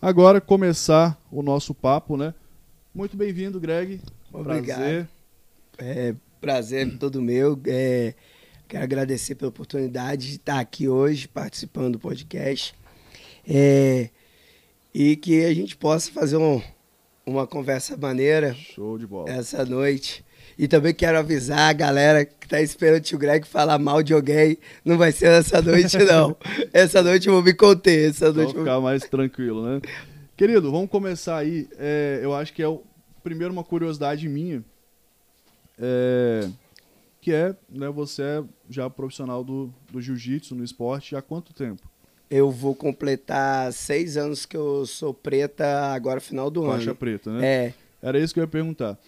agora começar o nosso papo, né? Muito bem-vindo, Greg. Obrigado. Prazer. É, prazer todo meu. É, quero agradecer pela oportunidade de estar aqui hoje participando do podcast. É, e que a gente possa fazer um, uma conversa maneira Show de bola. essa noite. E também quero avisar a galera que tá esperando o tio Greg falar mal de alguém. Não vai ser essa noite, não. essa noite eu vou me conter. Essa Então noite vou... ficar mais tranquilo, né? Querido, vamos começar aí. É, eu acho que é o primeiro uma curiosidade minha, é, que é, né, você é já profissional do, do jiu-jitsu no esporte há quanto tempo? eu vou completar seis anos que eu sou preta agora final do Faixa ano. preta, né? É. Era isso que eu ia perguntar.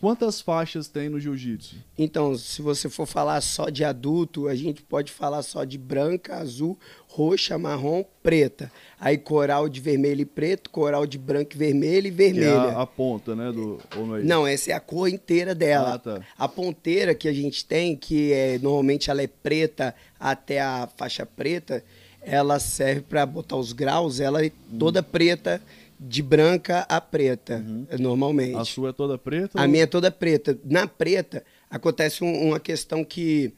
Quantas faixas tem no jiu-jitsu? Então, se você for falar só de adulto, a gente pode falar só de branca, azul, roxa, marrom, preta. Aí coral de vermelho e preto, coral de branco e vermelho e Que é vermelha. a, a ponta, né? Do, não é? Não, essa é a cor inteira dela. Ah, tá. A ponteira que a gente tem, que é normalmente ela é preta até a faixa preta, ela serve para botar os graus, ela é Hum. toda preta, de branca a preta, normalmente. Uhum. A sua é toda preta? A ou- minha é toda preta. Na preta, acontece um- uma questão que,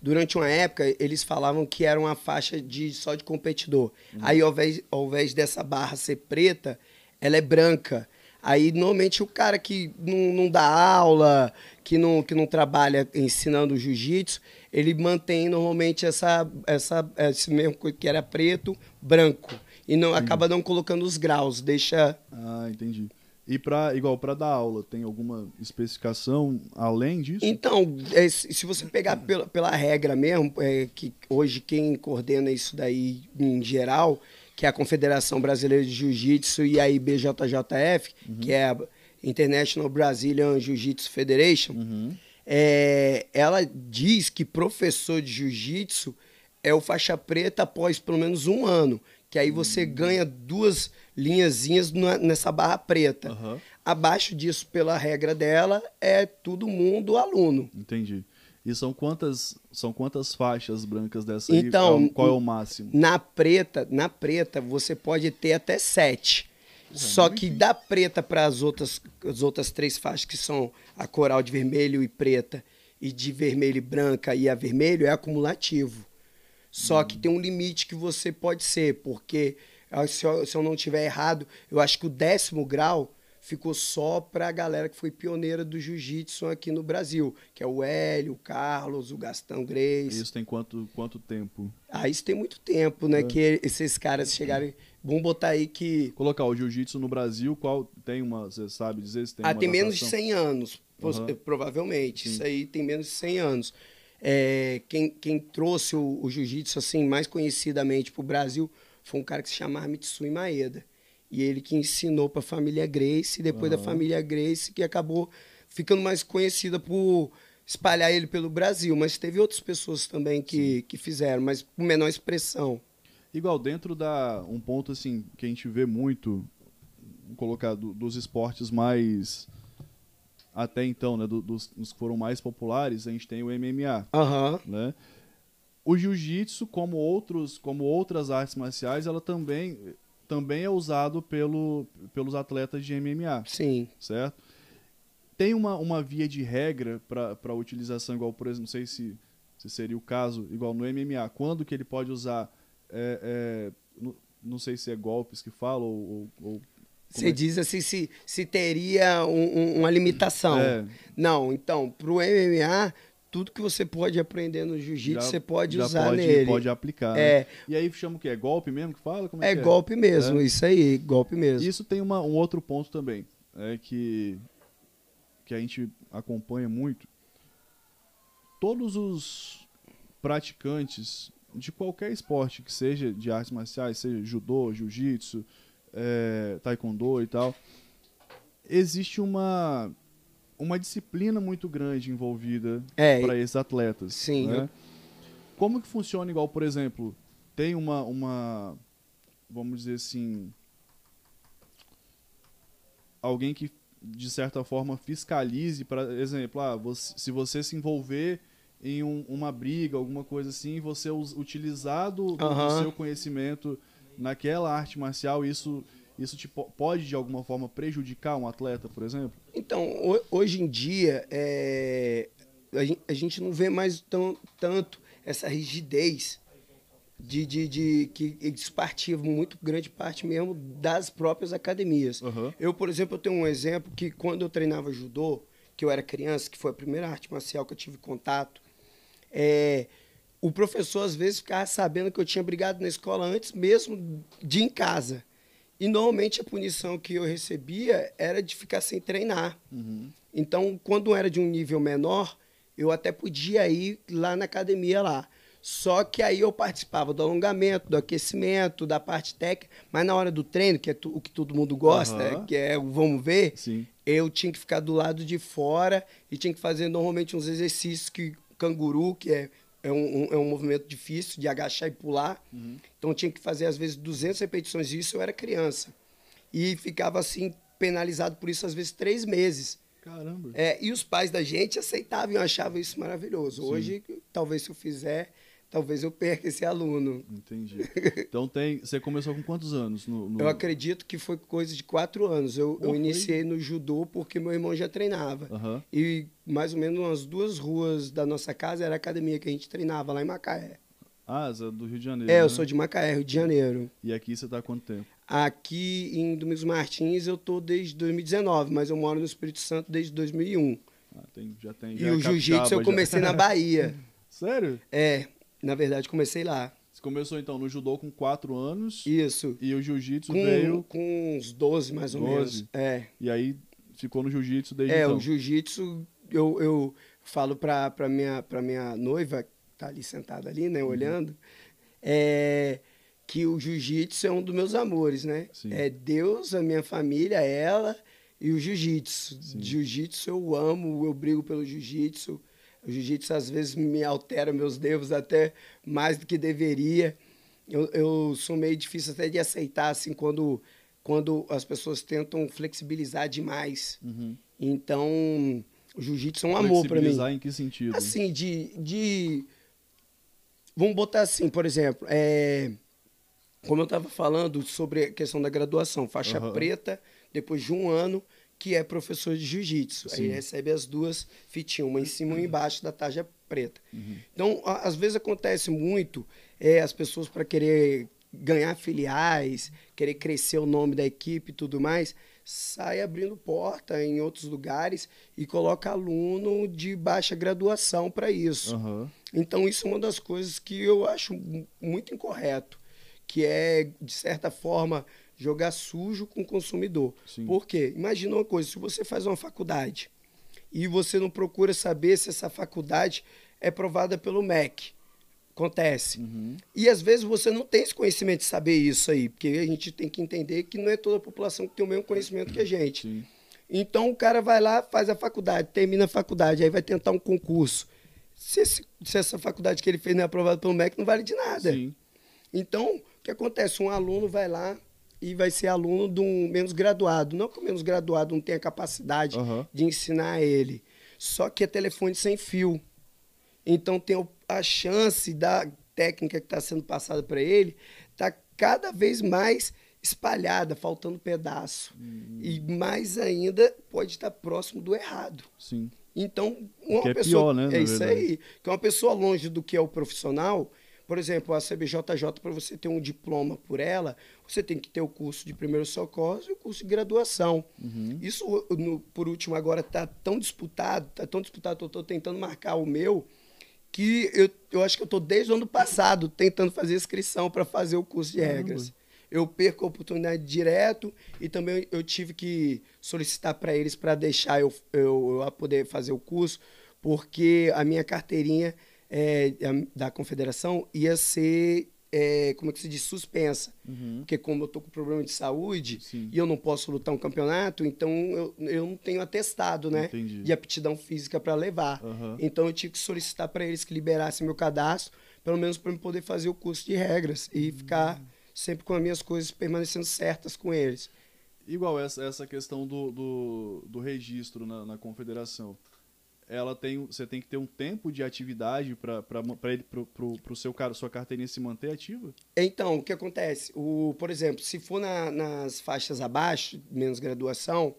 durante uma época, eles falavam que era uma faixa de só de competidor. Aí, ao invés, ao invés dessa barra ser preta, ela é branca. Aí, normalmente, o cara que não, não dá aula, que não, que não trabalha ensinando jiu-jitsu, ele mantém normalmente essa, essa, esse mesmo que era preto, branco. E não acaba não colocando os graus, deixa Ah, entendi. E pra, igual para dar aula, tem alguma especificação além disso? Então, é, se você pegar pela, pela regra mesmo, é, que hoje quem coordena isso daí em geral, que é a Confederação Brasileira de Jiu-Jitsu e a IBJJF, que é a International Brazilian Jiu-Jitsu Federation, Uhum. é, ela diz que professor de jiu-jitsu é o faixa preta após pelo menos um ano. Que aí você ganha duas linhazinhas nessa barra preta. Aham. Abaixo disso, pela regra dela, é todo mundo aluno. Entendi. E são quantas, são quantas faixas brancas dessa aí? Então, É o- Qual é o máximo? Na preta, na preta, você pode ter até sete. Só que da preta para as outras, as outras três faixas, que são a coral de vermelho e preta, e de vermelho e branca e a vermelho, é acumulativo. Só que tem um limite que você pode ser, porque ah, se eu, se eu não tiver errado, eu acho que o décimo grau ficou só para a galera que foi pioneira do jiu-jitsu aqui no Brasil, que é o Hélio, o Carlos, o Gastão Grace. Isso tem quanto, quanto tempo? Ah, isso tem muito tempo, né? É. Que esses caras chegarem. Vamos botar aí que. Colocar o jiu-jitsu no Brasil, qual tem uma, você sabe dizer se tem ah, tem menos de datação? 100 anos, Aham. provavelmente. Sim. Isso aí tem menos de 100 anos. É, quem, quem trouxe o, o jiu-jitsu assim, mais conhecidamente para o Brasil foi um cara que se chamava Mitsui Maeda. E ele que ensinou para a família Grace, e depois da Aham. família Grace, que acabou ficando mais conhecida por espalhar ele pelo Brasil. Mas teve outras pessoas também que, que fizeram, mas com menor expressão. Igual dentro da um ponto assim que a gente vê muito vamos colocar do- dos esportes mais até então, né, do- dos, dos que foram mais populares, a gente tem o MMA, Aham. né? O jiu-jitsu, como outros, como outras artes marciais, ela também também é usado pelo, pelos atletas de MMA, Sim. certo? Tem uma, uma via de regra para utilização, igual, por exemplo, não sei se, se seria o caso, igual no MMA, quando que ele pode usar, é, é, não, não sei se é golpes que fala, ou... ou- ou- Você é? diz assim se, se teria um- um- uma limitação. É. Não, então, pro MMA, tudo que você pode aprender no jiu-jitsu, você pode já usar pode, nele. pode aplicar. É. né? E aí chama o quê? É golpe mesmo que fala? Como é, É que golpe mesmo, É. isso aí, golpe mesmo. Isso tem uma- um outro ponto também, é que, que a gente acompanha muito. Todos os praticantes de qualquer esporte que seja de artes marciais, seja judô, jiu-jitsu, é, taekwondo e tal, existe uma, uma disciplina muito grande envolvida É, para esses atletas. sim, né? eu- Como que funciona igual, por exemplo, tem uma, uma vamos dizer assim, alguém que de certa forma fiscalize, para exemplo, ah, você- se você se envolver em um- uma briga, alguma coisa assim, você utilizar do, do- seu conhecimento naquela arte marcial, isso Isso te pode, de alguma forma, prejudicar um atleta, por exemplo? Então, hoje em dia, é, a gente não vê mais tão, tanto essa rigidez de, de, de que isso partia muito grande parte mesmo das próprias academias. Uhum. Eu, por exemplo, eu tenho um exemplo que quando eu treinava judô, que eu era criança, que foi a primeira arte marcial que eu tive contato, é, o professor às vezes ficava sabendo que eu tinha brigado na escola antes mesmo de em casa. E normalmente a punição que eu recebia era de ficar sem treinar. Uhum. Então, quando era de um nível menor, eu até podia ir lá na academia lá. Só que aí eu participava do alongamento, do aquecimento, da parte técnica, mas na hora do treino, que é o que todo mundo gosta, uhum. que é o vamos ver, Sim. eu tinha que ficar do lado de fora e tinha que fazer normalmente uns exercícios que canguru, que é, é, um, é um movimento difícil de agachar e pular. Uhum. Então eu tinha que fazer às vezes 200 repetições disso, eu era criança. E ficava assim penalizado por isso às vezes três meses. Caramba. É, e os pais da gente aceitavam e achavam isso maravilhoso. Sim. Hoje, talvez se eu fizer, talvez eu perca esse aluno. Entendi. Então tem. Você começou com quantos anos? No, no... Eu acredito que foi coisa de quatro anos. Eu, oh, eu iniciei no judô porque meu irmão já treinava. Uhum. E mais ou menos umas duas ruas da nossa casa era a academia que a gente treinava lá em Macaé. Ah, você é do Rio de Janeiro. É, né? eu sou de Macaé, Rio de Janeiro. E aqui você está há quanto tempo? Aqui em Domingos Martins eu tô desde 2019, mas eu moro no Espírito Santo desde 2001. Ah, tem, já tem. Já e o jiu-jitsu eu comecei já. na Bahia. Sério? É, na verdade, comecei lá. Você começou então no judô com 4 anos. Isso. E o jiu-jitsu veio. Com uns 12 mais ou 12. menos. É. E aí ficou no jiu-jitsu desde é, então. É, o jiu-jitsu, eu, eu falo pra, pra, minha, pra minha noiva, que tá ali sentada ali, né, uhum. olhando, é, que o jiu-jitsu é um dos meus amores, né? Sim. É Deus, a minha família, ela e o jiu-jitsu. Jiu-jitsu eu amo, eu brigo pelo jiu-jitsu. O jiu-jitsu às vezes me altera meus nervos até mais do que deveria. Eu, eu sou meio difícil até de aceitar, assim, quando, quando as pessoas tentam flexibilizar demais. Uhum. Então, o jiu-jitsu é um amor para mim. Flexibilizar em que sentido? Assim, de, de... Vamos botar assim, por exemplo, é... como eu estava falando sobre a questão da graduação, faixa uhum. preta, depois de um ano, que é professor de jiu-jitsu. Aí recebe as duas fitinhas, uma em cima e uma embaixo da tarja preta. Uhum. Então, a, às vezes acontece muito é, as pessoas para querer ganhar filiais, querer crescer o nome da equipe e tudo mais, sai abrindo porta em outros lugares e coloca aluno de baixa graduação para isso. Uhum. Então, isso é uma das coisas que eu acho muito incorreto, que é, de certa forma, jogar sujo com o consumidor. Sim. Por quê? Imagina uma coisa, se você faz uma faculdade e você não procura saber se essa faculdade é provada pelo MEC, acontece. Uhum. E às vezes você não tem esse conhecimento de saber isso aí, porque a gente tem que entender que não é toda a população que tem o mesmo conhecimento que a gente. Sim. Então o cara vai lá, faz a faculdade, termina a faculdade, aí vai tentar um concurso. Se, esse, se essa faculdade que ele fez não é aprovada pelo MEC, não vale de nada. Sim. Então, o que acontece? Um aluno vai lá, e vai ser aluno de um menos graduado. Não que o menos graduado não tenha capacidade uhum. de ensinar ele, só que é telefone sem fio. Então tem a chance da técnica que está sendo passada para ele tá cada vez mais espalhada, faltando pedaço. Uhum. E mais ainda pode estar próximo do errado. Sim. Então, uma que pessoa. É, pior, né, é isso verdade. aí. Que uma pessoa longe do que é o profissional, por exemplo, a CBJJ, para você ter um diploma por ela, você tem que ter o curso de primeiros socorros e o curso de graduação. Uhum. Isso, no, por último, agora está tão disputado, está tão disputado, eu estou tentando marcar o meu, que eu, eu acho que eu estou desde o ano passado tentando fazer inscrição para fazer o curso de regras. Eu perco a oportunidade direto e também eu tive que solicitar para eles para deixar eu, eu, eu poder fazer o curso, porque a minha carteirinha é, da confederação ia ser, é, como é que se diz, suspensa. Uhum. Porque como eu tô com problema de saúde Sim. e eu não posso lutar um campeonato, então eu, eu não tenho atestado, né? Entendi. De aptidão física para levar. Uhum. Então eu tive que solicitar para eles que liberassem meu cadastro, pelo menos para eu poder fazer o curso de regras e uhum. ficar sempre com as minhas coisas permanecendo certas com eles. Igual essa, essa questão do, do, do registro na, na confederação ela tem, você tem que ter um tempo de atividade para ele pro, pro, pro seu cara, sua carteirinha se manter ativa? Então, o que acontece? O, por exemplo, se for na, nas faixas abaixo, menos graduação,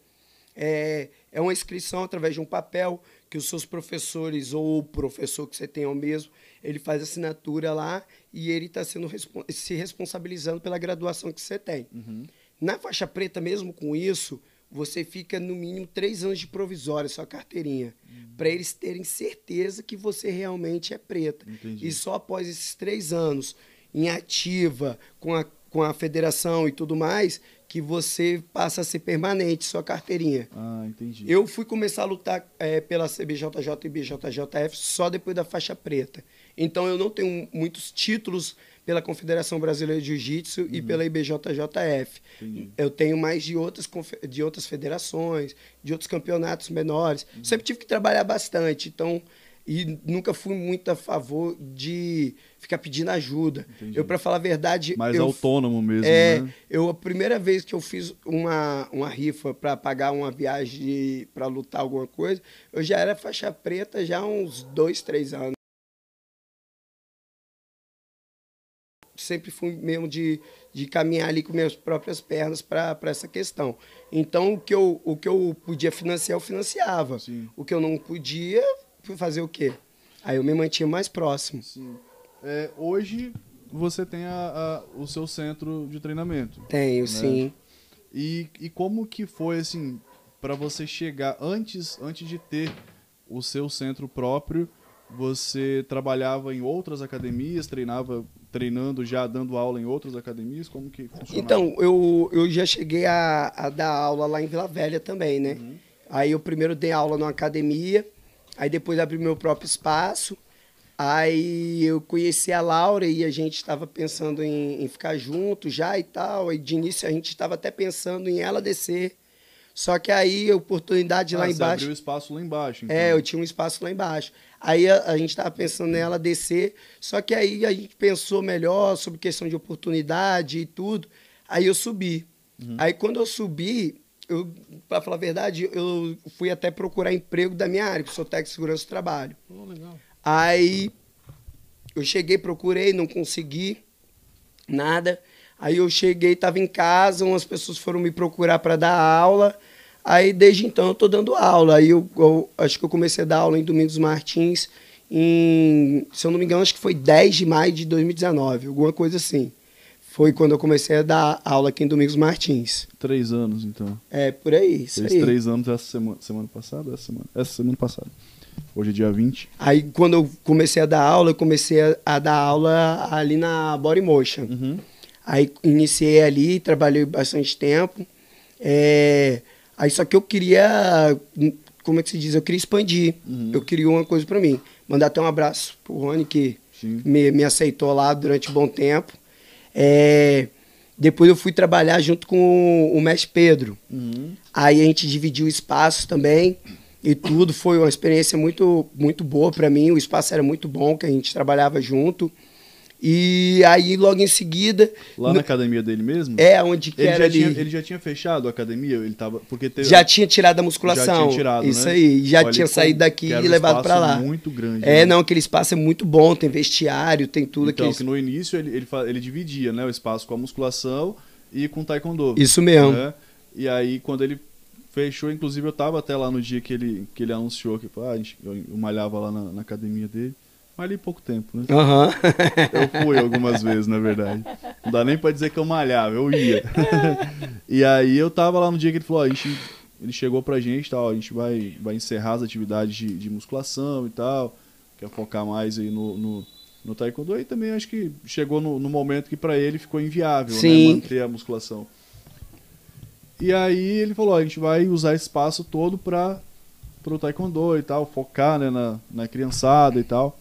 é, é uma inscrição através de um papel que os seus professores ou o professor que você tem ao mesmo, ele faz assinatura lá e ele está sendo se responsabilizando pela graduação que você tem. Uhum. Na faixa preta, mesmo com isso, você fica no mínimo três anos de provisória, sua carteirinha, uhum. para eles terem certeza que você realmente é preta. Entendi. E só após esses três anos em ativa, com a, com a federação e tudo mais, que você passa a ser permanente, sua carteirinha. Ah, entendi. Eu fui começar a lutar é, pela CBJJ e BJJF só depois da faixa preta. Então eu não tenho muitos títulos pela Confederação Brasileira de Jiu-Jitsu uhum. e pela IBJJF. Entendi. Eu tenho mais de outras, de outras federações, de outros campeonatos menores. Uhum. Sempre tive que trabalhar bastante, então e nunca fui muito a favor de ficar pedindo ajuda. Entendi. Eu, para falar a verdade, mais eu, autônomo mesmo, é, né? Eu a primeira vez que eu fiz uma, uma rifa para pagar uma viagem para lutar alguma coisa, eu já era faixa preta já há uns dois, três anos. Sempre fui mesmo de, de caminhar ali com minhas próprias pernas para essa questão. Então, o que, eu, o que eu podia financiar, eu financiava. Sim. O que eu não podia, fui fazer o quê? Aí eu me mantinha mais próximo. Sim. É, hoje, você tem a, a, o seu centro de treinamento. Tenho, né? sim. E, e como que foi, assim, para você chegar, antes, antes de ter o seu centro próprio, você trabalhava em outras academias, treinava treinando já dando aula em outras academias? Como que funciona? Então, eu, eu já cheguei a, a dar aula lá em Vila Velha também, né? Uhum. Aí eu primeiro dei aula numa academia, aí depois abri meu próprio espaço. Aí eu conheci a Laura e a gente estava pensando em, em, ficar junto já e tal. Aí de início a gente estava até pensando em ela descer. Só que aí a oportunidade ah, lá você embaixo. abriu espaço lá embaixo. Então. É, eu tinha um espaço lá embaixo. Aí a, a gente estava pensando nela descer, só que aí a gente pensou melhor sobre questão de oportunidade e tudo. Aí eu subi. Uhum. Aí quando eu subi, eu, para falar a verdade, eu fui até procurar emprego da minha área, que sou técnico de segurança do trabalho. Oh, legal. Aí eu cheguei, procurei, não consegui nada. Aí eu cheguei, estava em casa, umas pessoas foram me procurar para dar aula. Aí desde então eu tô dando aula. Aí eu, eu, acho que eu comecei a dar aula em Domingos Martins em, se eu não me engano, acho que foi 10 de maio de 2019, alguma coisa assim. Foi quando eu comecei a dar aula aqui em Domingos Martins. Três anos, então. É, por aí, isso Fez aí. três anos essa semana, semana passada? Essa semana, essa semana passada. Hoje é dia 20. Aí quando eu comecei a dar aula, eu comecei a, a dar aula ali na Body Motion. Uhum. Aí iniciei ali, trabalhei bastante tempo. É, aí só que eu queria, como é que se diz? Eu queria expandir. Uhum. Eu queria uma coisa para mim. Mandar até um abraço pro Rony, que me, me aceitou lá durante um bom tempo. É, depois eu fui trabalhar junto com o, o mestre Pedro. Uhum. Aí a gente dividiu o espaço também e tudo. Foi uma experiência muito, muito boa para mim. O espaço era muito bom, que a gente trabalhava junto. E aí, logo em seguida. Lá no- na academia dele mesmo? É, onde que Ele era já, tinha, ele já tinha fechado a academia? Ele tava, porque teve, Já tinha tirado a musculação. Já tinha tirado, Isso né? aí. Já Olha tinha saído daqui e um levado para lá. muito grande. É, né? não, aquele espaço é muito bom, tem vestiário, tem tudo Então, aquele. que no início ele, ele, ele dividia né, o espaço com a musculação e com o taekwondo. Isso mesmo. né? E aí, quando ele fechou, inclusive eu tava até lá no dia que ele, que ele anunciou que ah, a gente- eu, eu malhava lá na, na academia dele. Malhei pouco tempo, né? Aham. Eu fui algumas vezes, na verdade. Não dá nem pra dizer que eu malhava, eu ia. e aí eu tava lá no dia que ele falou, ó, a gente, ele chegou pra gente, tal, a gente vai, vai encerrar as atividades de, de musculação e tal, quer focar mais aí no, no, no taekwondo. E também acho que chegou no, no momento que pra ele ficou inviável, né, Sim. manter a musculação. E aí ele falou, ó, a gente vai usar esse espaço todo pra pro taekwondo e tal, focar né, na, na criançada e tal.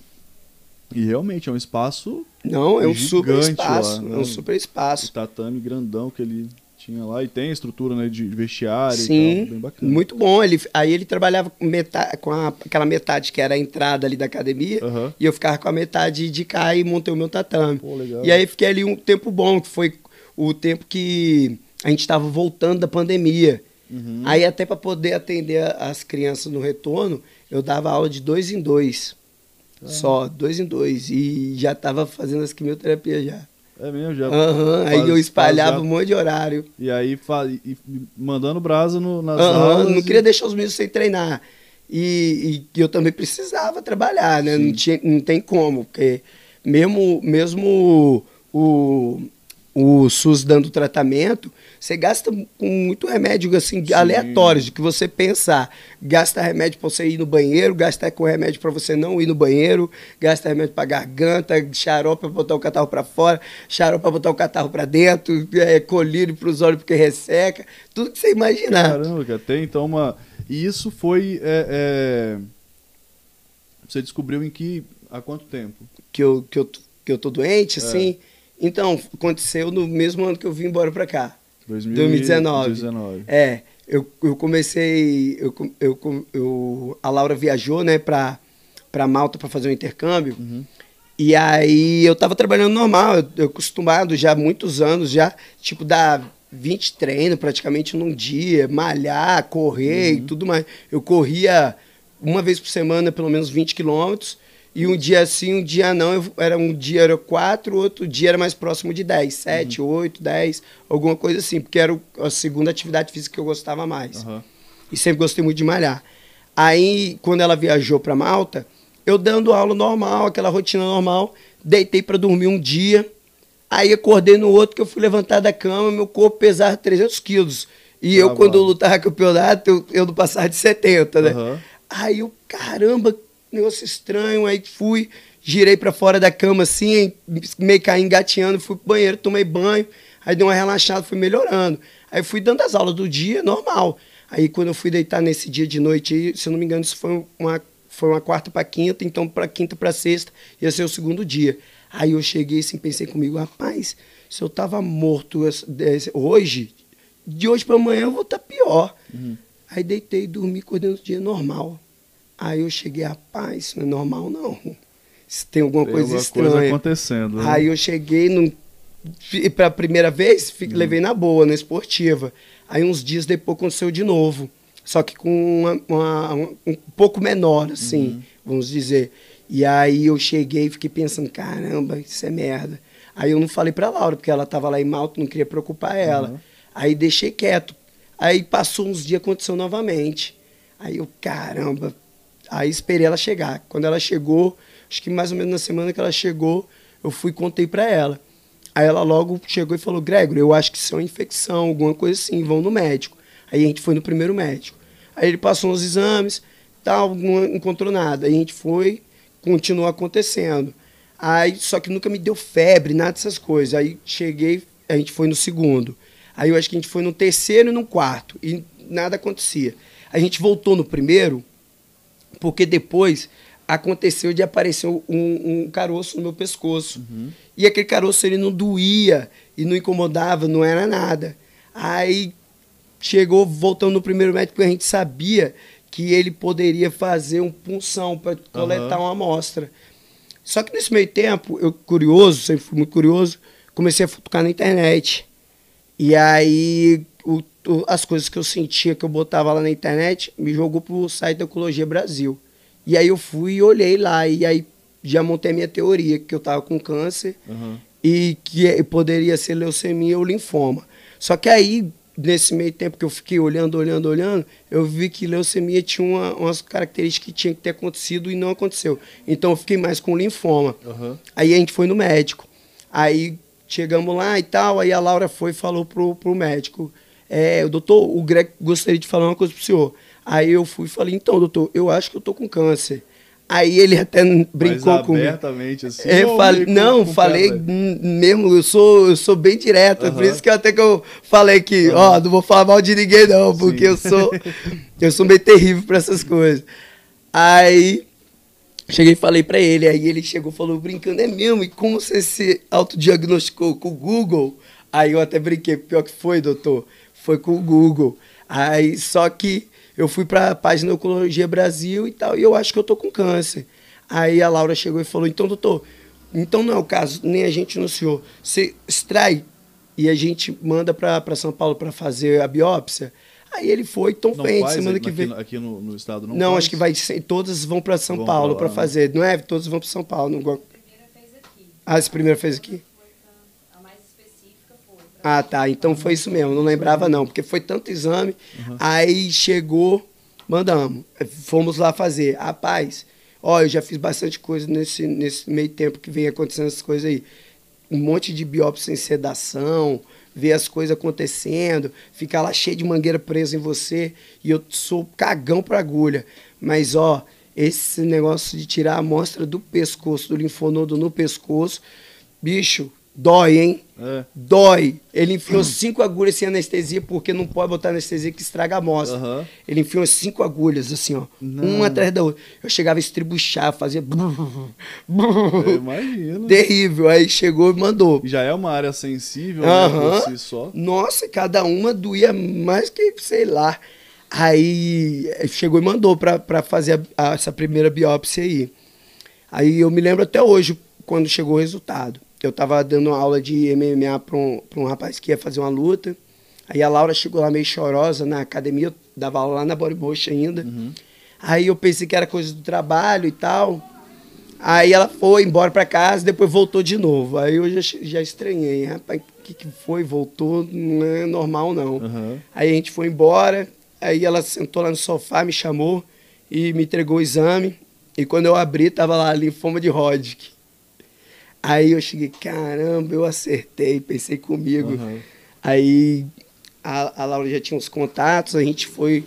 E realmente é um espaço Não, é um super espaço. lá, né? É um super o espaço. tatame grandão que ele tinha lá. E tem a estrutura né, de vestiário e Sim, tal. Bem bacana. muito bom. Ele, aí ele trabalhava com, metade, com a- aquela metade que era a entrada ali da academia. Aham. E eu ficava com a metade de cá e montei o meu tatame. Pô. E aí fiquei ali um tempo bom, que foi o tempo que a gente estava voltando da pandemia. Uhum. Aí até para poder atender as crianças no retorno, eu dava aula de dois em dois. Só, dois em dois. E já estava fazendo as quimioterapias já. É mesmo, já. Uhum, aí eu espalhava já... um monte de horário. E aí e mandando brasa no, nas uhum, aulas. Não e... queria deixar os meninos sem treinar. E, e eu também precisava trabalhar, né? Não, tinha, não tem como, porque mesmo, mesmo o, o SUS dando tratamento, você gasta com muito remédio assim, Sim. aleatórios, de que você pensar. Gasta remédio para você ir no banheiro, gasta com remédio para você não ir no banheiro, gasta remédio para garganta, xarope para botar o catarro para fora, xarope para botar o catarro para dentro, é, colírio para os olhos porque resseca, tudo que você imaginar. Caramba, cara, tem então uma. E isso foi. É, é... Você descobriu em que. Há quanto tempo? Que eu, que eu, que eu tô doente, é. assim. Então, aconteceu no mesmo ano que eu vim embora para cá. 2019. 2019. É, eu, eu comecei, eu, eu, eu, a Laura viajou, né, para para Malta para fazer um intercâmbio. Uhum. E aí eu tava trabalhando normal, eu, eu acostumado já há muitos anos já, tipo dar 20 treinos praticamente num dia, malhar, correr uhum. e tudo mais. Eu corria uma vez por semana pelo menos 20 quilômetros e um dia sim, um dia não, eu, era um dia era quatro, outro dia era mais próximo de 10, 7, uhum. 8, 10, alguma coisa assim, porque era a segunda atividade física que eu gostava mais. Uhum. E sempre gostei muito de malhar. Aí, quando ela viajou para Malta, eu dando aula normal, aquela rotina normal, deitei para dormir um dia, aí acordei no outro que eu fui levantar da cama, meu corpo pesava 300 quilos. E eu, quando eu lutava campeonato, eu, eu não passava de 70, né? Uhum. Aí eu, caramba, negócio estranho. Aí fui, girei para fora da cama assim, meio caí engateando, fui pro banheiro, tomei banho. Aí dei uma relaxada, fui melhorando. Aí fui dando as aulas do dia, normal. Aí quando eu fui deitar nesse dia de noite, se eu não me engano, isso foi uma, foi uma quarta para quinta, então para quinta para sexta ia ser o segundo dia. Aí eu cheguei assim, pensei comigo, rapaz, se eu tava morto hoje, de hoje para amanhã eu vou estar tá pior. Uhum. Aí deitei, dormi, acordei no dia normal. Aí eu cheguei, rapaz, isso não é normal, não. Isso tem alguma tem coisa alguma estranha. Coisa acontecendo. Né? Aí eu cheguei no, para a primeira vez, fiquei, uhum. levei na boa, na esportiva. Aí uns dias depois aconteceu de novo. Só que com uma, uma, um pouco menor, assim, uhum. vamos dizer. E aí eu cheguei e fiquei pensando, caramba, isso é merda. Aí eu não falei pra Laura, porque ela tava lá em Malta, não queria preocupar ela. Uhum. Aí deixei quieto. Aí passou uns dias, aconteceu novamente. Aí eu, caramba, Aí esperei ela chegar. Quando ela chegou, acho que mais ou menos na semana que ela chegou, eu fui e contei para ela. Aí ela logo chegou e falou: Gregor, eu acho que isso é uma infecção, alguma coisa assim, vão no médico. Aí a gente foi no primeiro médico. Aí ele passou uns exames, tal, não encontrou nada. Aí a gente foi, continuou acontecendo. Aí, só que nunca me deu febre, nada dessas coisas. Aí cheguei, a gente foi no segundo. Aí eu acho que a gente foi no terceiro e no quarto. E nada acontecia. A gente voltou no primeiro, porque depois aconteceu de aparecer um, um caroço no meu pescoço. Uhum. E aquele caroço ele não doía e não incomodava, não era nada. Aí chegou, voltando no primeiro médico, porque a gente sabia que ele poderia fazer um punção para coletar uhum. uma amostra. Só que nesse meio tempo, eu curioso, sempre fui muito curioso, comecei a futucar na internet. E aí o as coisas que eu sentia que eu botava lá na internet, me jogou pro site da Ecologia Brasil. E aí eu fui e olhei lá, e aí já montei a minha teoria, que eu tava com câncer uhum. e que é, poderia ser leucemia ou linfoma. Só que aí, nesse meio tempo que eu fiquei olhando, olhando, olhando, eu vi que leucemia tinha uma, umas características que tinha que ter acontecido e não aconteceu. Então eu fiquei mais com linfoma. Uhum. Aí a gente foi no médico. Aí chegamos lá e tal, aí a Laura foi e falou pro, pro médico é, doutor, o Greg gostaria de falar uma coisa pro senhor. Aí eu fui e falei, então, doutor, eu acho que eu tô com câncer. Aí ele até brincou Mas comigo. abertamente, assim? É, falei, não, com falei mesmo, eu sou, eu sou bem direto. Uhum. Por isso que até que eu falei que, uhum. ó, não vou falar mal de ninguém não, porque Sim. eu sou eu sou meio terrível para essas coisas. Aí cheguei e falei para ele, aí ele chegou falou brincando, é mesmo, e como você se autodiagnosticou com o Google? Aí eu até brinquei, pior que foi, doutor foi com o Google. Aí, só que eu fui para a página Oncologia Brasil e tal, e eu acho que eu tô com câncer. Aí a Laura chegou e falou: então, doutor, então não é o caso, nem a gente anunciou. Você extrai e a gente manda para São Paulo para fazer a biópsia. Aí ele foi, então Não faz semana aqui, que vem. aqui no, no estado não Não, faz? acho que vai ser, todas vão para São Vão Paulo para né? fazer, não é? Todas vão para São Paulo. Não... Ah, essa primeira fez aqui? A mais específica foi. pra- Ah, tá. Então foi isso mesmo. Não lembrava, não. Porque foi tanto exame. Aí chegou, mandamos. Fomos lá fazer. Rapaz, ó, eu já fiz bastante coisa nesse, nesse meio tempo que vem acontecendo essas coisas aí. Um monte de biópsia em sedação, ver as coisas acontecendo, ficar lá cheio de mangueira presa em você. E eu sou cagão pra agulha. Mas, ó, esse negócio de tirar a amostra do pescoço, do linfonodo no pescoço, bicho, dói, hein? É. Dói. Ele enfiou cinco agulhas sem anestesia, porque não pode botar anestesia que estraga a amostra. Aham. Ele enfiou cinco agulhas, assim, ó. Não. Uma atrás da outra. Eu chegava a estribuchar, fazia. Eu imagino. Terrível. Aí chegou e mandou. Já é uma área sensível, né, Aham. por si só. Nossa, cada uma doía mais que, sei lá. Aí eh, chegou e mandou pra, pra fazer a- a- essa primeira biópsia aí. Aí eu me lembro até hoje, quando chegou o resultado. Eu tava dando aula de MMA pra um, pra um rapaz que ia fazer uma luta. Aí a Laura chegou lá meio chorosa na academia, eu dava aula lá na Motion ainda. Aí eu pensei que era coisa do trabalho e tal. Aí ela foi embora pra casa, depois voltou de novo. Aí eu já, já estranhei. Rapaz, o que, que foi? Voltou? Não é normal, não. Aham. Aí a gente foi embora. Aí ela sentou lá no sofá, me chamou e me entregou o exame. E quando eu abri, tava lá linfoma de Hodgkin. Aí eu cheguei, caramba, eu acertei, pensei comigo. Aham. Aí a, a Laura já tinha os contatos, a gente foi,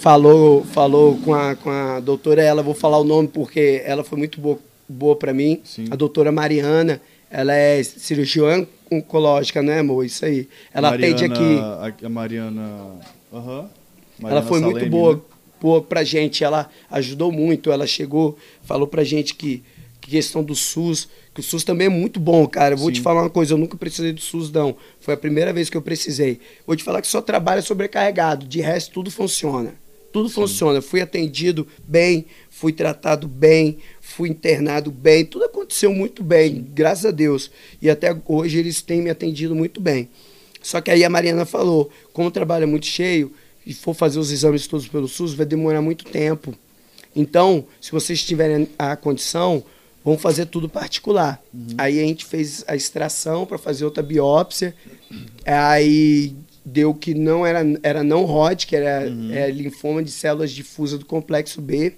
falou, falou com a, com a doutora, ela, vou falar o nome porque ela foi muito boa, boa para mim. Sim. A doutora Mariana, ela é cirurgiã oncológica, né, amor? Isso aí. Ela atende aqui. aqui. A Mariana. Aham. ela Mariana foi muito boa, né? boa pra gente, ela ajudou muito, ela chegou, falou pra gente que, que questão do SUS, que o SUS também é muito bom, cara. Eu Vou Sim. te falar uma coisa, eu nunca precisei do SUS, não. Foi a primeira vez que eu precisei. Vou te falar que só trabalha sobrecarregado, de resto tudo funciona. Tudo funciona. Fui atendido bem, fui tratado bem, fui internado bem, tudo aconteceu muito bem, graças a Deus. E até hoje eles têm me atendido muito bem. Só que aí a Mariana falou, como o trabalho é muito cheio e for fazer os exames todos pelo SUS, vai demorar muito tempo. Então, se vocês tiverem a condição, vão fazer tudo particular. Aí a gente fez a extração para fazer outra biópsia. Aí deu que não era, era não Hodgkin, que era é, linfoma de células difusas do complexo B.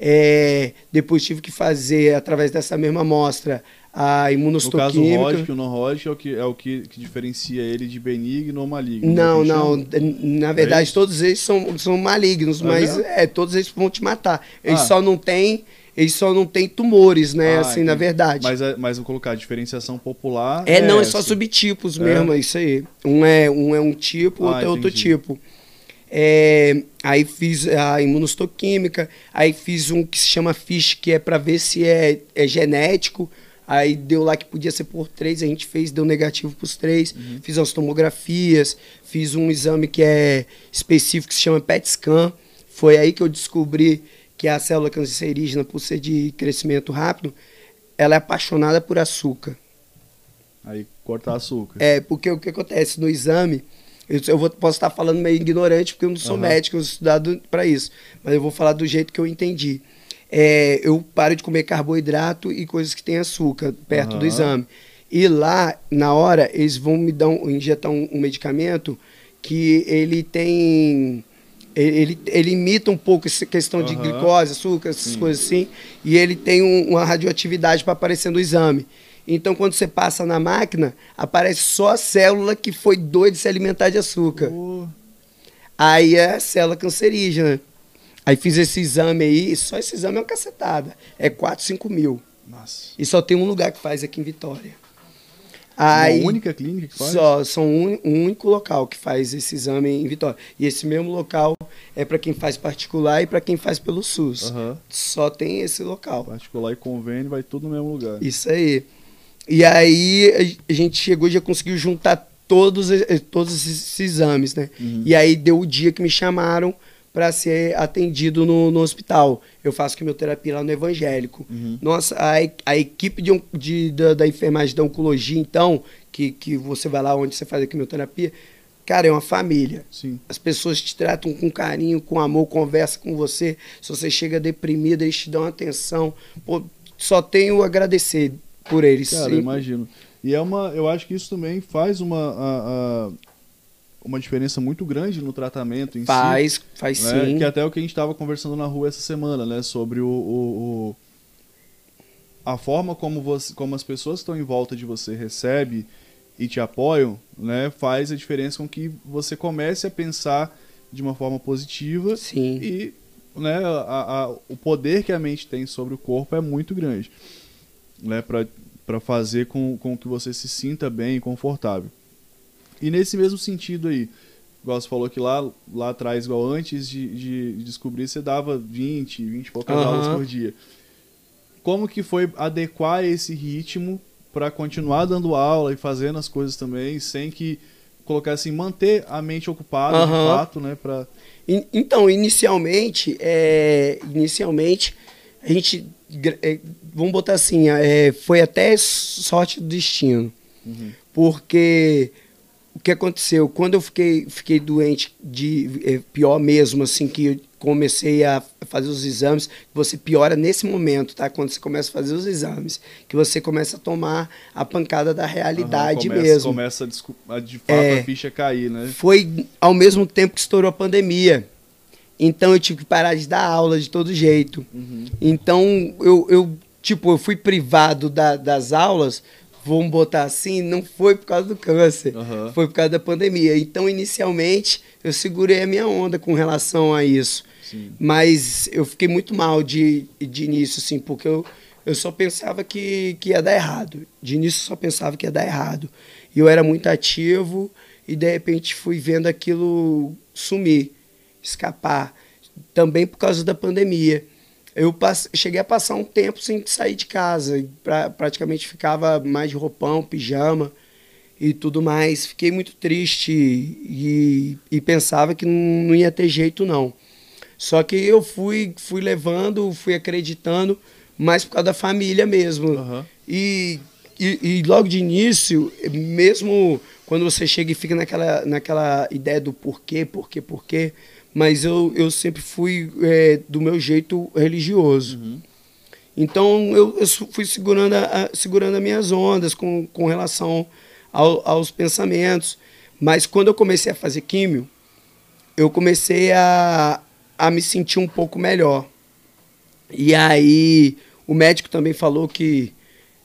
É, depois tive que fazer, através dessa mesma amostra, a No caso, o imunostoquímica. Hodgkin, o não Hodgkin é o que, é o que, que diferencia ele de benigno ou maligno. Não, né, que não. chama? Na verdade, isso? todos eles são, são malignos, É mas mesmo? é, todos eles vão te matar. Eles Ah. só não têm. Eles só não têm tumores, né? Ah, assim, na entendi. verdade. Mas, é- mas vou colocar a diferenciação popular. é, não, é só essa. subtipos É? mesmo, é isso aí. Um é um, é um tipo, Ah, outro é outro tipo. É, aí fiz a imunostoquímica, aí fiz um que se chama FISH, que é para ver se é, é genético. Aí deu lá que podia ser por três, a gente fez, deu negativo para os três. Uhum. Fiz as tomografias, fiz um exame que é específico, que se chama PET scan. Foi aí que eu descobri que a célula cancerígena, por ser de crescimento rápido, ela é apaixonada por açúcar. Aí cortar açúcar. É, porque o que acontece no exame, eu, eu vou, posso estar falando meio ignorante, porque eu não sou Aham. médico, eu sou estudado para isso, mas eu vou falar do jeito que eu entendi. É, eu paro de comer carboidrato e coisas que têm açúcar perto do Aham. exame. E lá, na hora, eles vão me dar um, injetar um, um medicamento que ele tem. Ele, ele imita um pouco essa questão de Aham. glicose, açúcar, essas Sim. coisas assim, e ele tem um- uma radioatividade para aparecer no exame. Então, quando você passa na máquina, aparece só a célula que foi doida de se alimentar de açúcar. Pô, Aí é a célula cancerígena. Aí fiz esse exame aí, e só esse exame é uma cacetada. É 4, 5 mil. Nossa. E só tem um lugar que faz aqui em Vitória. Aí, Uma única clínica que faz? só, são um, um único local que faz esse exame em Vitória. E esse mesmo local é para quem faz particular e para quem faz pelo SUS. Aham. Só tem esse local. Particular e convênio vai tudo no mesmo lugar. Isso aí. E aí a gente chegou e já conseguiu juntar todos, eh, todos esses exames, né? Uhum. E aí deu o dia que me chamaram para ser atendido no, no hospital. Eu faço quimioterapia lá no evangélico. Uhum. Nossa, a, a equipe de, de- da, da enfermagem da oncologia, então, que, que você vai lá onde você faz a quimioterapia, cara, é uma família. Sim. As pessoas te tratam com carinho, com amor, conversam com você. Se você chega deprimido, eles te dão atenção. Pô, só tenho a agradecer por eles. Cara, imagino. E é uma, eu acho que isso também faz uma, a- uma diferença muito grande no tratamento em si. Faz, faz né? sim. Que até o que a gente estava conversando na rua essa semana, né? Sobre o, o- o- a forma como, você, como as pessoas que estão em volta de você recebem e te apoiam, né? Faz a diferença com que você comece a pensar de uma forma positiva Sim. e né, a- a- o poder que a mente tem sobre o corpo é muito grande né, para fazer com, com que você se sinta bem e confortável. E nesse mesmo sentido aí, igual você falou que lá, lá atrás, igual antes de, de descobrir, você dava 20, 20 e poucas Aham. aulas por dia. Como que foi adequar esse ritmo para continuar dando aula e fazendo as coisas também, sem que colocar assim, manter a mente ocupada de Aham. fato, né, para In- Então, inicialmente, é, inicialmente, a gente, é, vamos botar assim, é, foi até sorte do destino. Uhum. Porque o que aconteceu? Quando eu fiquei, fiquei doente, de é, pior mesmo, assim, que eu comecei a fazer os exames, você piora nesse momento, tá? Quando você começa a fazer os exames, que você começa a tomar a pancada da realidade Aham, começa, mesmo. Começa a, a, de fato É. a ficha cair, né? Foi ao mesmo tempo que estourou a pandemia. Então eu tive que parar de dar aula de todo jeito. Uhum. Então eu, eu tipo, eu fui privado da- das aulas, vamos botar assim, não foi por causa do câncer, Aham. foi por causa da pandemia. Então inicialmente eu segurei a minha onda com relação a isso. Sim. Mas eu fiquei muito mal de, de início, assim, porque eu, eu só pensava que, que ia dar errado. De início eu só pensava que ia dar errado. E eu era muito ativo e de repente fui vendo aquilo sumir, escapar. Também por causa da pandemia. Eu passe- cheguei a passar um tempo sem sair de casa. pra- praticamente ficava mais de roupão, pijama e tudo mais. Fiquei muito triste e, e pensava que não, não ia ter jeito, não. Só que eu fui, fui levando, fui acreditando, mais por causa da família mesmo. Aham. E, e, e logo de início, mesmo quando você chega e fica naquela, naquela ideia do porquê, porquê, porquê, mas eu, eu sempre fui é, do meu jeito religioso. Uhum. Então eu, eu fui segurando, a, segurando as minhas ondas com, com relação ao- aos pensamentos. Mas quando eu comecei a fazer químio, eu comecei a, a me sentir um pouco melhor. E aí o médico também falou que,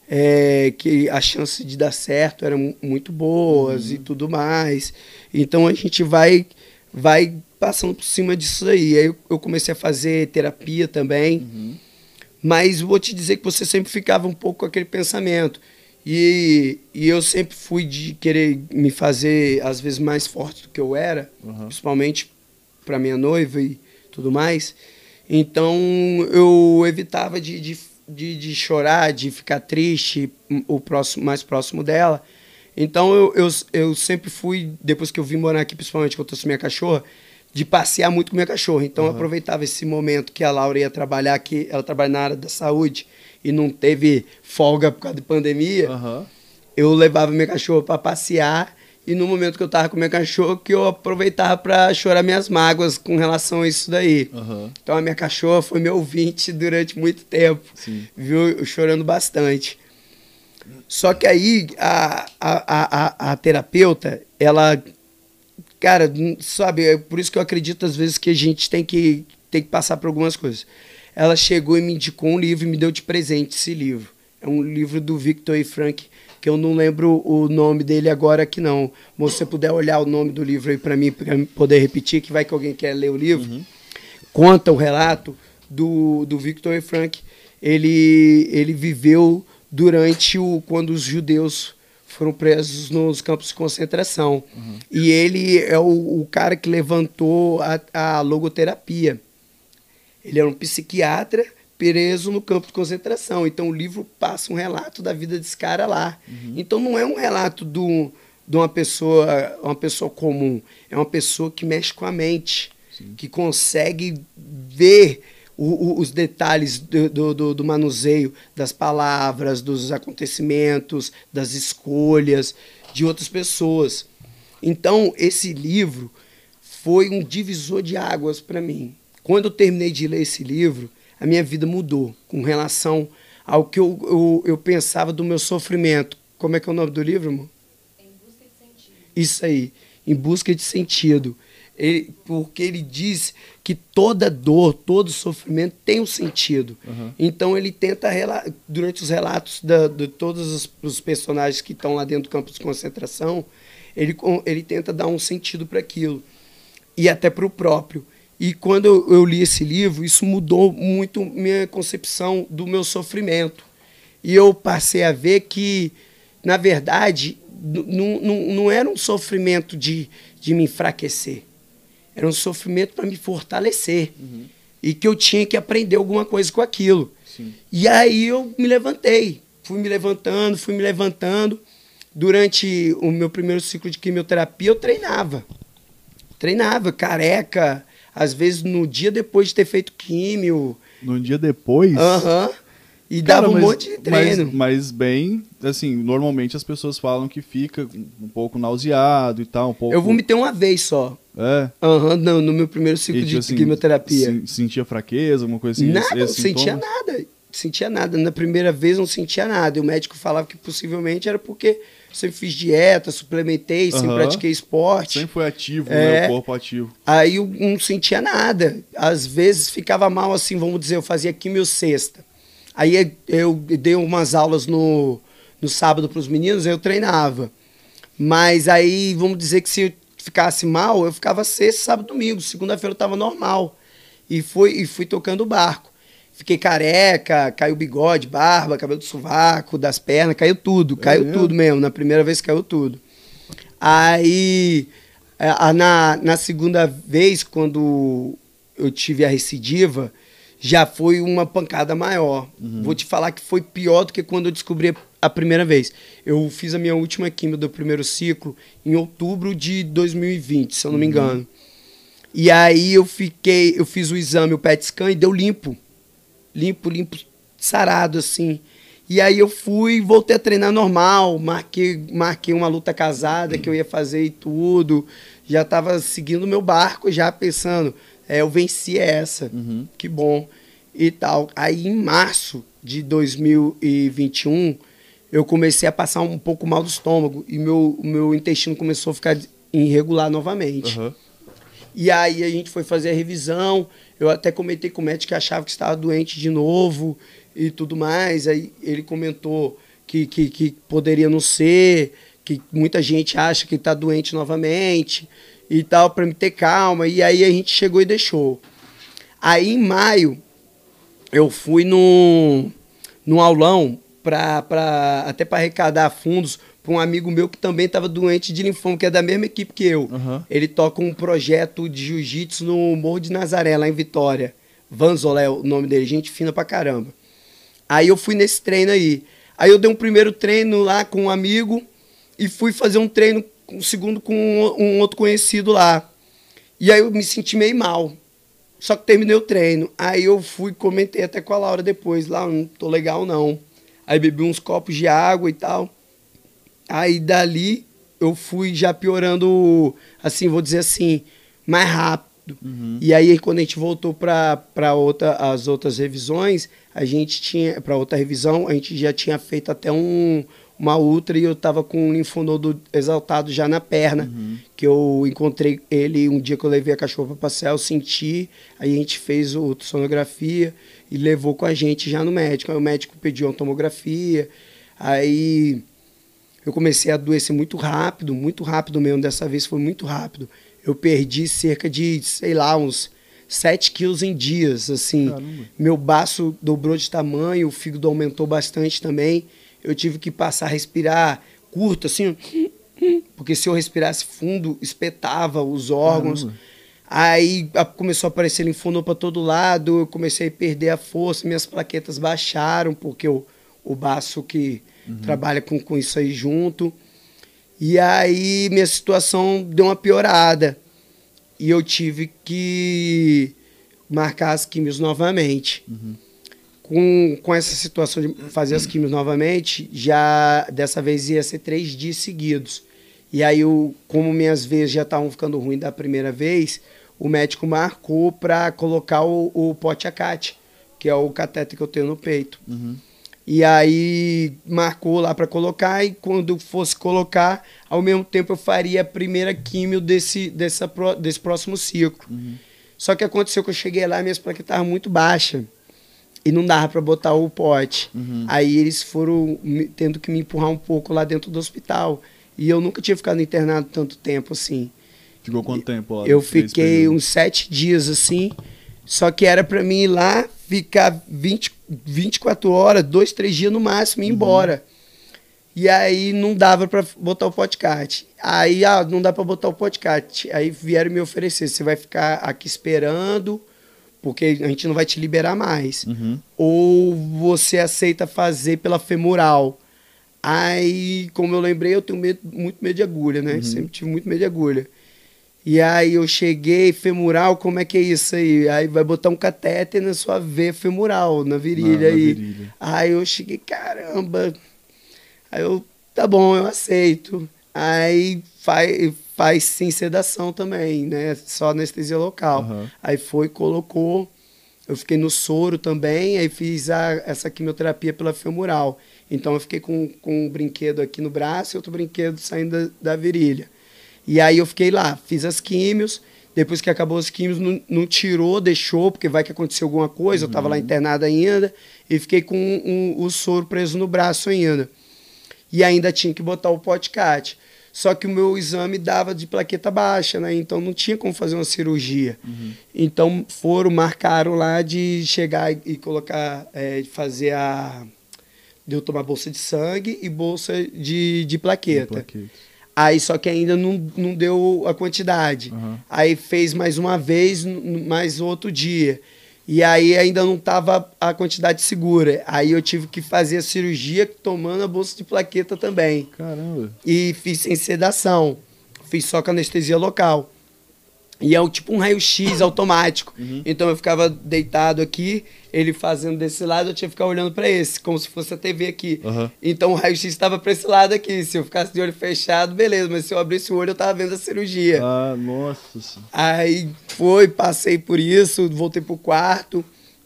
é, que a chance de dar certo eram mu- muito boas e tudo mais. Então a gente vai, vai passando por cima disso aí. Aí eu, eu comecei a fazer terapia também. Uhum. Mas vou te dizer que você sempre ficava um pouco com aquele pensamento. E, e eu sempre fui de querer me fazer, às vezes, mais forte do que eu era, Aham. principalmente para minha noiva e tudo mais. Então eu evitava de, de, de, de chorar, de ficar triste o próximo, mais próximo dela. Então eu, eu, eu sempre fui, depois que eu vim morar aqui, principalmente que eu trouxe minha cachorra, de passear muito com minha cachorra. Então eu Aham. aproveitava esse momento que a Laura ia trabalhar aqui, ela trabalha na área da saúde e não teve folga por causa da pandemia Aham. eu levava minha cachorra para passear e no momento que eu tava com minha cachorra que eu aproveitava para chorar minhas mágoas com relação a isso daí. Aham. Então a minha cachorra foi meu ouvinte durante muito tempo, Sim. viu? Eu chorando bastante. Só que aí a, a, a, a, terapeuta, ela, cara, sabe, é por isso que eu acredito às vezes que a gente tem que, tem que passar por algumas coisas. Ela chegou e me indicou um livro e me deu de presente esse livro. É um livro do Victor e Frank, que eu não lembro o nome dele agora aqui não. Mas se você puder olhar o nome do livro aí para mim, para poder repetir, que vai que alguém quer ler o livro conta o relato do, do Victor Frank. Ele, ele viveu durante o quando os judeus foram presos nos campos de concentração. E ele é o, o cara que levantou a, a logoterapia. Ele era um psiquiatra preso no campo de concentração. Então o livro passa um relato da vida desse cara lá. Então não é um relato do, de uma pessoa, uma pessoa comum. É uma pessoa que mexe com a mente, que consegue ver o- o- os detalhes do, do- do- manuseio das palavras, dos acontecimentos, das escolhas de outras pessoas. Então, esse livro foi um divisor de águas para mim. Quando eu terminei de ler esse livro, a minha vida mudou com relação ao que eu, eu, eu pensava do meu sofrimento. Como é que é o nome do livro, amor? Em busca de sentido. Isso aí, em busca de sentido. Ele, porque ele diz que toda dor, todo sofrimento tem um sentido. Uhum. Então ele tenta, durante os relatos da, de todos os, os personagens que estão lá dentro do campo de concentração, ele, ele tenta dar um sentido para aquilo. E até para o próprio. E quando eu, eu, li esse livro, isso mudou muito minha concepção do meu sofrimento. E eu passei a ver que, na verdade, não, não era um sofrimento de, de me enfraquecer. Era um sofrimento para me fortalecer. Uhum. E que eu tinha que aprender alguma coisa com aquilo. Sim. E aí eu me levantei. Fui me levantando, fui me levantando. Durante o meu primeiro ciclo de quimioterapia, eu treinava. Treinava, careca, às vezes no dia depois de ter feito químio. No dia depois? Aham. Uhum. E Cara, dava um mas, monte de treino. Mas, mas, bem, assim, normalmente as pessoas falam que fica um pouco nauseado e tal, um pouco... Eu vomitei uma vez só. É? Aham, uhum, no meu primeiro ciclo e, tipo, de assim, quimioterapia. Sentia fraqueza, alguma coisa assim? Nada, não sentia nada. Sentia nada. Na primeira vez não sentia nada. E o médico falava que possivelmente era porque sempre fiz dieta, suplementei, sempre uhum. pratiquei esporte. Sempre foi ativo, é. né? O corpo ativo. Aí eu não sentia nada. Às vezes ficava mal assim, vamos dizer, eu fazia quimio sexta. Aí eu dei umas aulas no, no sábado para os meninos, eu treinava. Mas aí, vamos dizer que se ficasse mal, eu ficava sexta, sábado, domingo. Segunda-feira eu estava normal. E fui, e fui tocando o barco. Fiquei careca, caiu bigode, barba, cabelo do sovaco, das pernas, caiu tudo, caiu é tudo mesmo. Na primeira vez caiu tudo. Aí, a, na, na segunda vez, quando eu tive a recidiva, já foi uma pancada maior. Uhum. Vou te falar que foi pior do que quando eu descobri a primeira vez. Eu fiz a minha última quimio do primeiro ciclo em outubro de 2020, se eu não me uhum. engano. E aí eu fiquei, eu fiz o exame, o PET scan e deu limpo limpo, limpo, sarado, assim. E aí eu fui, voltei a treinar normal, marquei, marquei uma luta casada que eu ia fazer e tudo. Já estava seguindo o meu barco, já pensando, é, eu venci essa, uhum. que bom e tal. Aí em março de 2021, eu comecei a passar um pouco mal do estômago e meu, meu intestino começou a ficar irregular novamente. Uhum. E aí a gente foi fazer a revisão, eu até comentei com o médico que achava que estava doente de novo e tudo mais. Aí ele comentou que, que, que poderia não ser, que muita gente acha que está doente novamente e tal, para me ter calma. E aí a gente chegou e deixou. Aí em maio, eu fui num, num aulão pra, pra, até para arrecadar fundos para um amigo meu que também estava doente de linfoma, que é da mesma equipe que eu. Uhum. Ele toca um projeto de jiu-jitsu no Morro de Nazaré, lá em Vitória. Vanzolé é o nome dele, gente fina pra caramba. Aí eu fui nesse treino aí. Aí eu dei um primeiro treino lá com um amigo e fui fazer um treino, um segundo com um, um outro conhecido lá. E aí eu me senti meio mal. Só que terminei o treino. Aí eu fui, comentei até com a Laura depois, lá, não tô legal não. Aí bebi uns copos de água e tal. Aí dali eu fui já piorando, assim, vou dizer assim, mais rápido. Uhum. E aí quando a gente voltou para outra, as outras revisões, a gente tinha, para outra revisão, a gente já tinha feito até um, uma ultra e eu tava com um linfonodo exaltado já na perna, uhum. que eu encontrei ele um dia que eu levei a cachorra para passear, eu senti, aí a gente fez o sonografia e levou com a gente já no médico. Aí o médico pediu uma tomografia, aí eu comecei a adoecer muito rápido, muito rápido mesmo. Dessa vez foi muito rápido. Eu perdi cerca de, sei lá, uns 7 quilos em dias, assim. Caramba. Meu baço dobrou de tamanho, o fígado aumentou bastante também. Eu tive que passar a respirar curto, assim, porque se eu respirasse fundo, espetava os órgãos. Caramba. Aí começou a aparecer linfonodo para todo lado, eu comecei a perder a força, minhas plaquetas baixaram, porque o, o baço que uhum. trabalha com, com isso aí junto. E aí minha situação deu uma piorada. E eu tive que marcar as químios novamente. Uhum. Com, com essa situação de fazer as químios novamente, já dessa vez ia ser três dias seguidos. E aí, eu, como minhas veias já estavam ficando ruins da primeira vez, o médico marcou para colocar o, o pote acate, que é o cateter que eu tenho no peito. Uhum. E aí marcou lá para colocar e quando fosse colocar, ao mesmo tempo eu faria a primeira químio desse, dessa, desse próximo ciclo. Só que aconteceu que eu cheguei lá e minhas plaquetas estavam muito baixas e não dava para botar o pote. Uhum. Aí eles foram me- tendo que me empurrar um pouco lá dentro do hospital. E eu nunca tinha ficado internado tanto tempo assim. Ficou quanto tempo lá? Eu fiquei uns sete dias assim. Só que era pra mim ir lá, ficar 20, 24 horas, dois, três dias no máximo e ir Uhum. embora. E aí não dava pra botar o podcast. Aí, ah, não dá pra botar o podcast. Aí vieram me oferecer: você vai ficar aqui esperando, porque a gente não vai te liberar mais. Uhum. Ou você aceita fazer pela femoral. Aí, como eu lembrei, eu tenho medo- muito medo de agulha, né? Uhum. Sempre tive muito medo de agulha. E aí eu cheguei, femoral, como é que é isso aí? Aí vai botar um catéter na sua veia femoral, na virilha Na- na aí. virilha. Aí eu cheguei, caramba. Aí eu, tá bom, eu aceito. Aí faz, faz sem sedação também, né? Só anestesia local. Aham. Aí foi, colocou. Eu fiquei no soro também, aí fiz a, essa quimioterapia pela femoral. Então eu fiquei com, com um brinquedo aqui no braço e outro brinquedo saindo da, da virilha. E aí eu fiquei lá, fiz as químios. Depois que acabou os químios, não, não tirou, deixou, porque vai que aconteceu alguma coisa. Eu estava lá internado ainda e fiquei com um- o soro preso no braço ainda. E ainda tinha que botar o podcast. Só que o meu exame dava de plaqueta baixa, né? Então não tinha como fazer uma cirurgia. Então foram, marcaram lá de chegar e- colocar, é, fazer a. De eu tomar bolsa de sangue e bolsa de, de plaqueta. Plaqueta. Aí só que ainda não, não deu a quantidade. Aham. Aí fez mais uma vez, mais outro dia. E aí ainda não estava a quantidade segura. Aí eu tive que fazer a cirurgia tomando a bolsa de plaqueta também. Caramba. E fiz sem sedação. Fiz só com anestesia local. E é tipo um raio-x automático. Então eu ficava deitado aqui, ele fazendo desse lado, eu tinha que ficar olhando para esse, como se fosse a TV aqui. Aham. Então o raio-x estava para esse lado aqui. Se eu ficasse de olho fechado, beleza, mas se eu abrisse o olho, eu tava vendo a cirurgia. Ah, nossa. senhora. Aí foi, passei por isso, voltei pro quarto.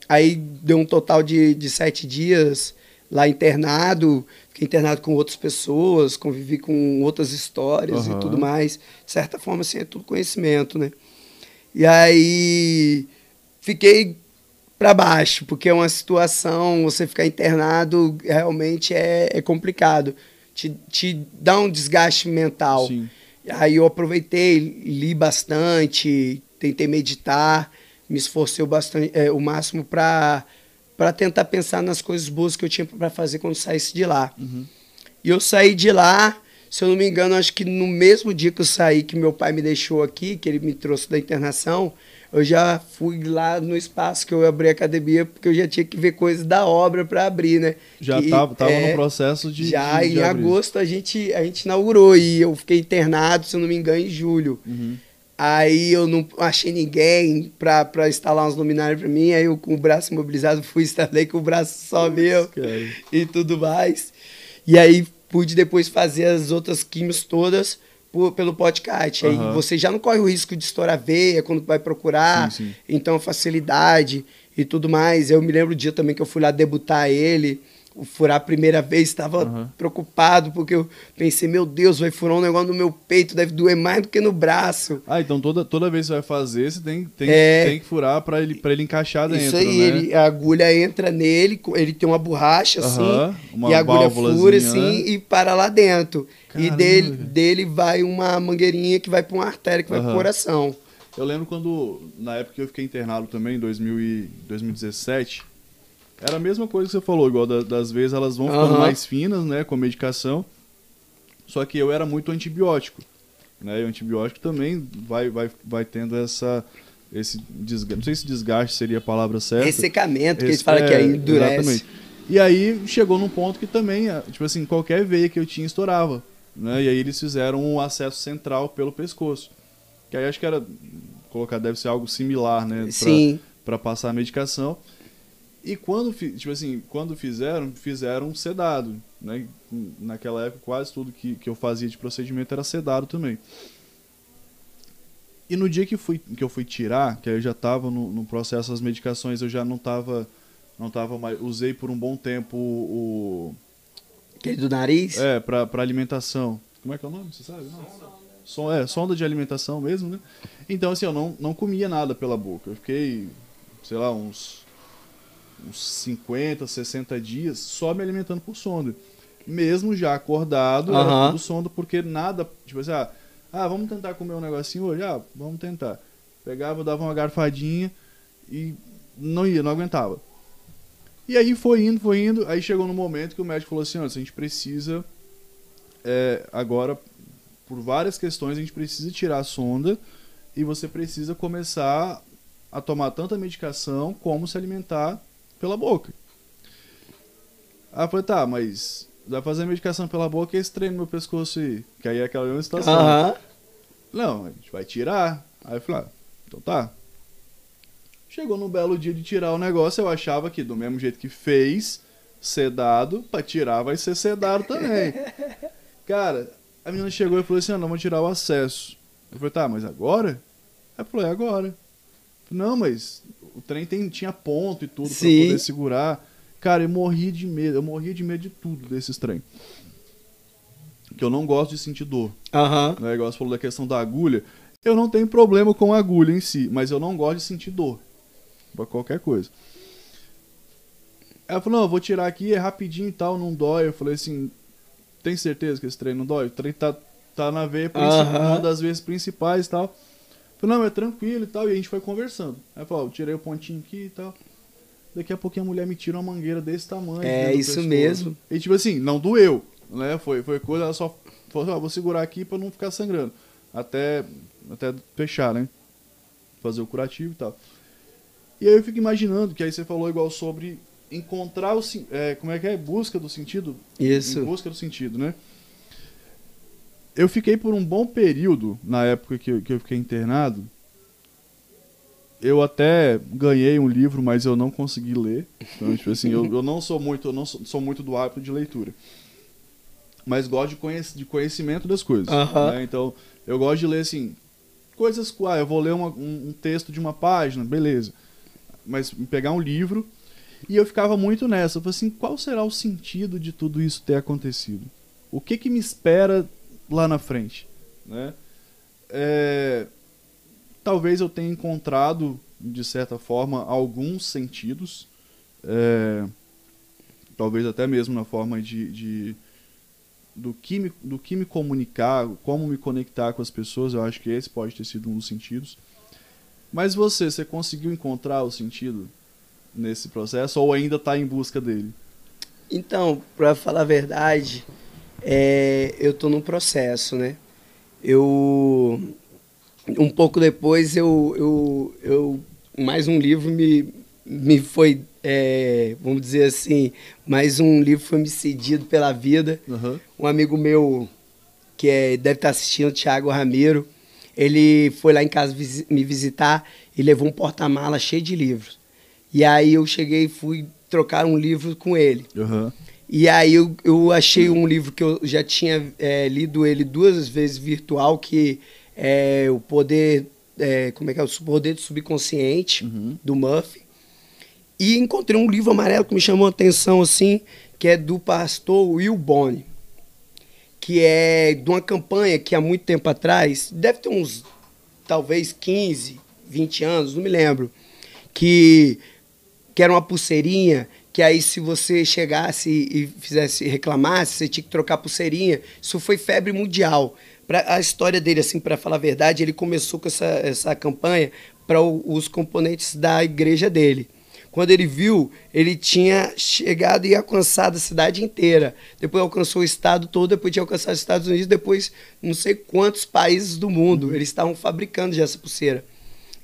Aí deu um total de, de sete dias lá internado. Fiquei internado com outras pessoas, convivi com outras histórias Aham. e tudo mais. De certa forma, assim, é tudo conhecimento, né? E aí fiquei para baixo, porque é uma situação, você ficar internado realmente é, é complicado. Te, te dá um desgaste mental. Sim. Aí eu aproveitei, li bastante, tentei meditar, me esforcei o, bastante, é, o máximo para para tentar pensar nas coisas boas que eu tinha para fazer quando saísse de lá. E eu saí de lá, se eu não me engano, acho que no mesmo dia que eu saí, que meu pai me deixou aqui, que ele me trouxe da internação, eu já fui lá no espaço que eu abri a academia, porque eu já tinha que ver coisas da obra para abrir, né? Já Que, tava, tava é, no processo de. já de, de em abrir. agosto a gente, a gente inaugurou e eu fiquei internado, se eu não me engano, em julho. Uhum. Aí eu não achei ninguém pra instalar uns luminários pra mim, aí eu com o braço imobilizado fui instalei com o braço só meu e tudo mais. E aí pude depois fazer as outras químios todas por- pelo podcast. Aí Aham. você já não corre o risco de estourar a veia quando vai procurar, Sim, sim. então facilidade e tudo mais. Eu me lembro o dia também que eu fui lá debutar ele, furar a primeira vez, estava Aham. preocupado porque eu pensei, meu Deus, vai furar um negócio no meu peito, deve doer mais do que no braço. Ah, então toda, toda vez que você vai fazer, você tem, tem, É. tem que furar pra ele, pra ele encaixar dentro, Isso aí, né? ele, a agulha entra nele, ele tem uma borracha assim, Aham, uma e a agulha fura assim né? e para lá dentro. e Caramba, dele, velho. dele vai uma mangueirinha que vai para uma artéria que vai Aham. pro coração. Eu lembro quando, na época que eu fiquei internado também, em 2000 e 2017, era a mesma coisa que você falou, igual da- das vezes elas vão ficando Aham. mais finas, né, com a medicação. Só que eu era muito antibiótico, né? E o antibiótico também vai, vai, vai tendo essa esse desgaste, não sei se desgaste seria a palavra certa. Ressecamento, que eles falam que é, aí endurece. Exatamente. E aí chegou num ponto que também, ah, tipo assim, qualquer veia que eu tinha estourava. Né? E aí eles fizeram um acesso central pelo pescoço. Que aí acho que era. Colocar, deve ser algo similar, né? Sim. Pra passar a medicação. E quando, tipo assim, quando fizeram, fizeram sedado, né? Naquela época quase tudo que, que eu fazia de procedimento era sedado também. E no dia que, fui, que eu fui tirar, que aí eu já tava no, no processo das medicações, eu já não tava, não tava mais, usei por um bom tempo o, Aquele do nariz? é, pra, pra alimentação. Como é que é o nome? Você sabe? Não. Son, é, sonda de alimentação mesmo, né? Então, assim, eu não, não comia nada pela boca. Eu fiquei, sei lá, uns, uns 50, 60 dias só me alimentando por sonda. Mesmo já acordado, era Aham. tudo sonda, porque nada, tipo assim, ah, ah, vamos tentar comer um negocinho hoje? Ah, vamos tentar. Pegava, dava uma garfadinha e não ia, não aguentava. E aí foi indo, foi indo. Aí chegou no momento que o médico falou assim: olha, a gente precisa. é, agora, por várias questões, a gente precisa tirar a sonda e você precisa começar a tomar tanta medicação como se alimentar pela boca. Aí eu falei: tá, mas vai fazer a medicação pela boca e esse treino no meu pescoço aí. Que aí é aquela mesma situação. Aham. Não, a gente vai tirar. Aí eu falei, ah, então tá. Chegou no belo dia de tirar o negócio, eu achava que do mesmo jeito que fez, sedado, pra tirar vai ser sedado também. Cara, a menina chegou e falou assim, ah, não, vamos tirar o acesso. Eu falei, tá, mas agora? Aí eu falei, é agora. Não, mas o trem tem, tinha ponto e tudo Sim. pra poder segurar. Cara, eu morri de medo, eu morria de medo de tudo desses trem. Que eu não gosto de sentir dor Aham. né, igual você falou da questão da agulha, eu não tenho problema com a agulha em si, mas eu não gosto de sentir dor pra qualquer coisa. Ela falou, não, eu vou tirar aqui, é rapidinho e tal, não dói. Eu falei assim, tem certeza que esse trem não dói? O trem tá, tá na veia principal, Aham. uma das veias principais e tal. Falei, não, é tranquilo e tal, e a gente foi conversando. Aí falou, tirei o pontinho aqui e tal. Daqui a pouquinho a mulher me tira uma mangueira desse tamanho. É isso mesmo. E tipo assim, não doeu, né? Foi, foi coisa, ela só falou, ah, vou segurar aqui pra não ficar sangrando. Até, até fechar, né? Fazer o curativo e tal. E aí eu fico imaginando, que aí você falou igual sobre encontrar o... É, como é que é? Busca do sentido? Isso. Em busca do sentido, né? Eu fiquei por um bom período, na época que eu, que eu fiquei internado. Eu até ganhei um livro, mas eu não consegui ler. Então, tipo assim, eu, eu não sou muito, eu não sou, sou muito do hábito de leitura. Mas gosto de, conhec de conhecimento das coisas. Aham. né? Então, eu gosto de ler assim, coisas, ah, eu vou ler uma- um, um texto de uma página, beleza. Mas pegar um livro e eu ficava muito nessa. Eu falei assim, qual será o sentido de tudo isso ter acontecido? O que que me espera lá na frente? Né? É, talvez eu tenha encontrado, de certa forma, alguns sentidos. é, talvez até mesmo na forma de, de- do, que me, do que me comunicar, como me conectar com as pessoas. Eu acho que esse pode ter sido um dos sentidos. Mas você, você conseguiu encontrar o sentido nesse processo ou ainda está em busca dele? Então, pra falar a verdade, é, eu tô num processo, né? Eu um pouco depois eu, eu, eu mais um livro me, me foi é, vamos dizer assim mais um livro foi me cedido pela vida Aham. um amigo meu que é, deve estar assistindo, Thiago Ramiro, ele foi lá em casa visi- me visitar e levou um porta-mala cheio de livros. E aí eu cheguei e fui trocar um livro com ele. Aham. E aí eu, eu achei um livro que eu já tinha é, lido ele duas vezes virtual, que é o poder, é, como é que é? O poder do subconsciente, Uhum. do Murphy. E encontrei um livro amarelo que me chamou a atenção, assim, que é do pastor Will Bonney, que é de uma campanha que há muito tempo atrás, deve ter uns, talvez 15, 20 anos, não me lembro, que, que era uma pulseirinha, que aí se você chegasse e fizesse, reclamasse, você tinha que trocar pulseirinha. Isso foi febre mundial. Pra, a história dele, assim, para falar a verdade, ele começou com essa, essa campanha para os componentes da igreja dele. Quando ele viu, ele tinha chegado e alcançado a cidade inteira. Depois alcançou o estado todo, depois tinha alcançado os Estados Unidos, depois não sei quantos países do mundo. Eles estavam fabricando já essa pulseira.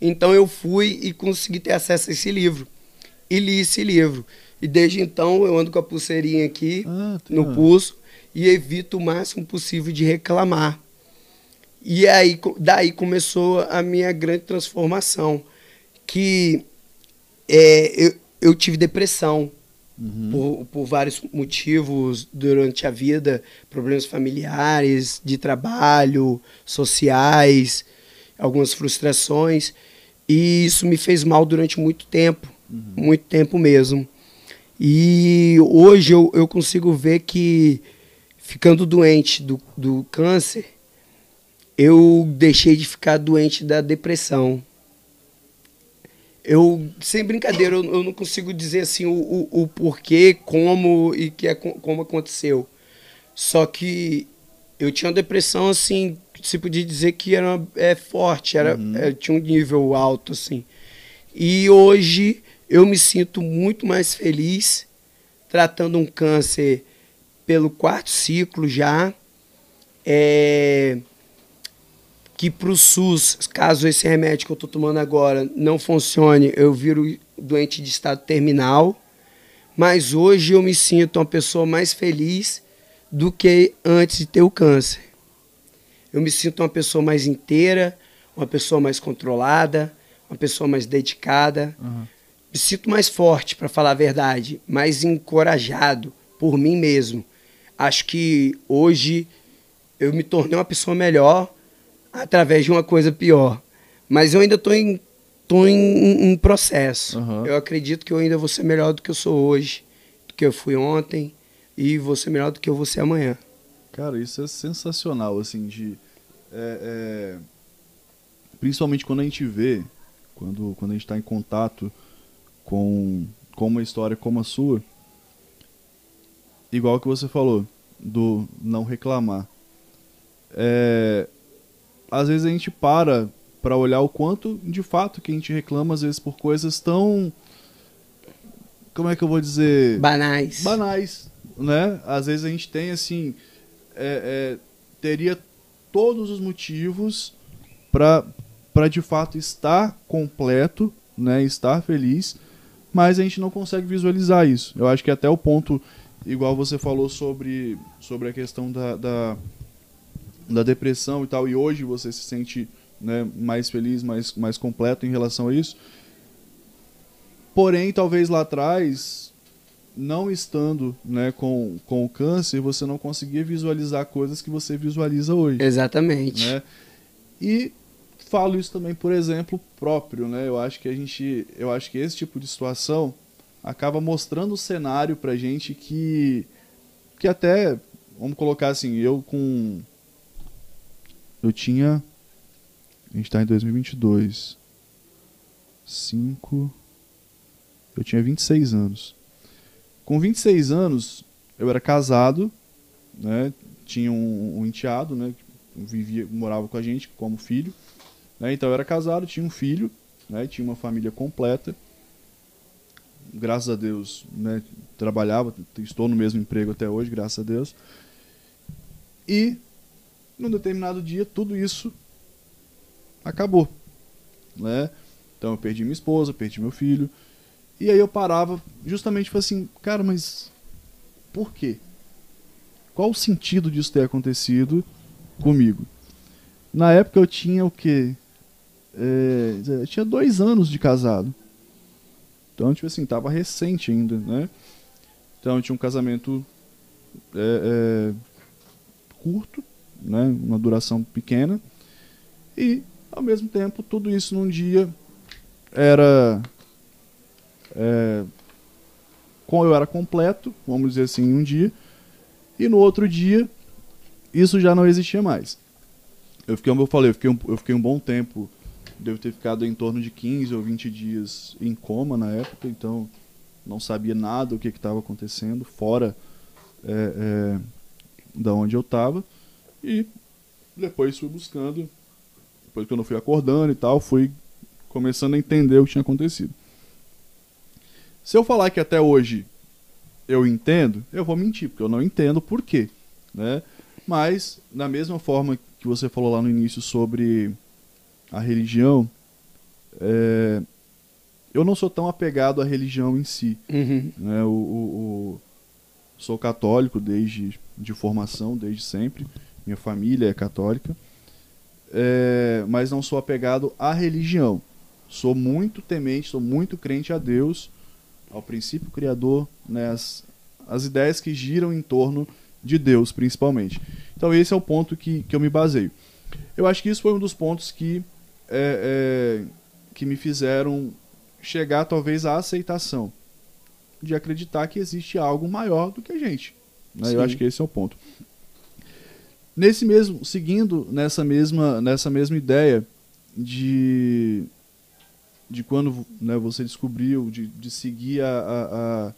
Então eu fui e consegui ter acesso a esse livro. E li esse livro. E desde então eu ando com a pulseirinha aqui Ah, tem no pulso e evito o máximo possível de reclamar. E aí, daí começou a minha grande transformação. Que é, eu, eu tive depressão Uhum. por, por vários motivos durante a vida, problemas familiares, de trabalho, sociais, algumas frustrações. E isso me fez mal durante muito tempo, muito tempo mesmo. E hoje eu, eu consigo ver que, ficando doente do, do câncer, eu deixei de ficar doente da depressão. Eu, sem brincadeira, eu, eu não consigo dizer assim o, o, o porquê, como e que é, co- como aconteceu. Só que eu tinha uma depressão assim, se podia dizer que era é, forte, era, é, tinha um nível alto assim. E hoje eu me sinto muito mais feliz tratando um câncer pelo quarto ciclo já. É, que para o SUS, caso esse remédio que eu estou tomando agora não funcione, eu viro doente de estado terminal. Mas hoje eu me sinto uma pessoa mais feliz do que antes de ter o câncer. Eu me sinto uma pessoa mais inteira, uma pessoa mais controlada, uma pessoa mais dedicada. Aham. Me sinto mais forte, para falar a verdade, mais encorajado por mim mesmo. Acho que hoje eu me tornei uma pessoa melhor através de uma coisa pior. Mas eu ainda estou em, tô em, em processo. Aham. Eu acredito que eu ainda vou ser melhor do que eu sou hoje, do que eu fui ontem, e vou ser melhor do que eu vou ser amanhã. Cara, isso é sensacional, assim, de. é, é, principalmente quando a gente vê, quando, quando a gente está em contato com, com uma história como a sua, igual que você falou, do não reclamar. É, às vezes a gente para para olhar o quanto, de fato, que a gente reclama, às vezes, por coisas tão. Como é que eu vou dizer? Banais. banais, né? Às vezes a gente tem assim, é, é, teria todos os motivos para para de fato estar completo, né? Estar feliz, mas a gente não consegue visualizar isso. Eu acho que até o ponto, igual você falou sobre sobre a questão da, da da depressão e tal, e hoje você se sente né, mais feliz, mais, mais completo em relação a isso. Porém, talvez lá atrás, não estando né, com, com o câncer, você não conseguia visualizar coisas que você visualiza hoje. Exatamente. Né? E falo isso também por exemplo próprio, né? Eu acho que a gente, eu acho que esse tipo de situação acaba mostrando o cenário pra gente que que até vamos colocar assim, eu com eu tinha a gente tá em 2022 5 eu tinha 26 anos. Com 26 anos, eu era casado, né? Tinha um, um enteado, né? Vivia, morava com a gente como filho. Né? Então eu era casado, tinha um filho, né? Tinha uma família completa. Graças a Deus, né? Trabalhava, estou no mesmo emprego até hoje, graças a Deus. E num determinado dia tudo isso acabou, né? Então eu perdi minha esposa, perdi meu filho. E aí eu parava justamente falei assim, cara, mas por quê? Qual o sentido disso ter acontecido comigo? Na época eu tinha o quê? É, tinha dois anos de casado. Então, tipo assim, tava recente ainda, né? Então tinha um casamento é, é, curto, né? Uma duração pequena. E, ao mesmo tempo, tudo isso num dia era é, eu era completo, vamos dizer assim, um dia, e no outro dia isso já não existia mais. Eu fiquei, como eu falei, eu fiquei um, eu fiquei um bom tempo, devo ter ficado em torno de 15 ou 20 dias em coma na época, então não sabia nada o que estava acontecendo, fora é, é, da onde eu estava, e depois fui buscando, depois que eu não fui acordando e tal, fui começando a entender o que tinha acontecido. Se eu falar que até hoje eu entendo, eu vou mentir, porque eu não entendo por quê, né? Mas, da mesma forma que você falou lá no início sobre a religião, é, eu não sou tão apegado à religião em si. Uhum. Né? O, o- o- sou católico desde de formação, desde sempre. Minha família é católica. É, mas não sou apegado à religião. Sou muito temente, sou muito crente a Deus, ao princípio criador, né, as, as ideias que giram em torno de Deus, principalmente. Então esse é o ponto que, que eu me baseio. Eu acho que isso foi um dos pontos que, é, é, que me fizeram chegar talvez à aceitação de acreditar que existe algo maior do que a gente. Né? Eu acho que esse é o ponto. Nesse mesmo, seguindo nessa mesma, nessa mesma ideia de, de quando né, você descobriu, de, de seguir a, a, a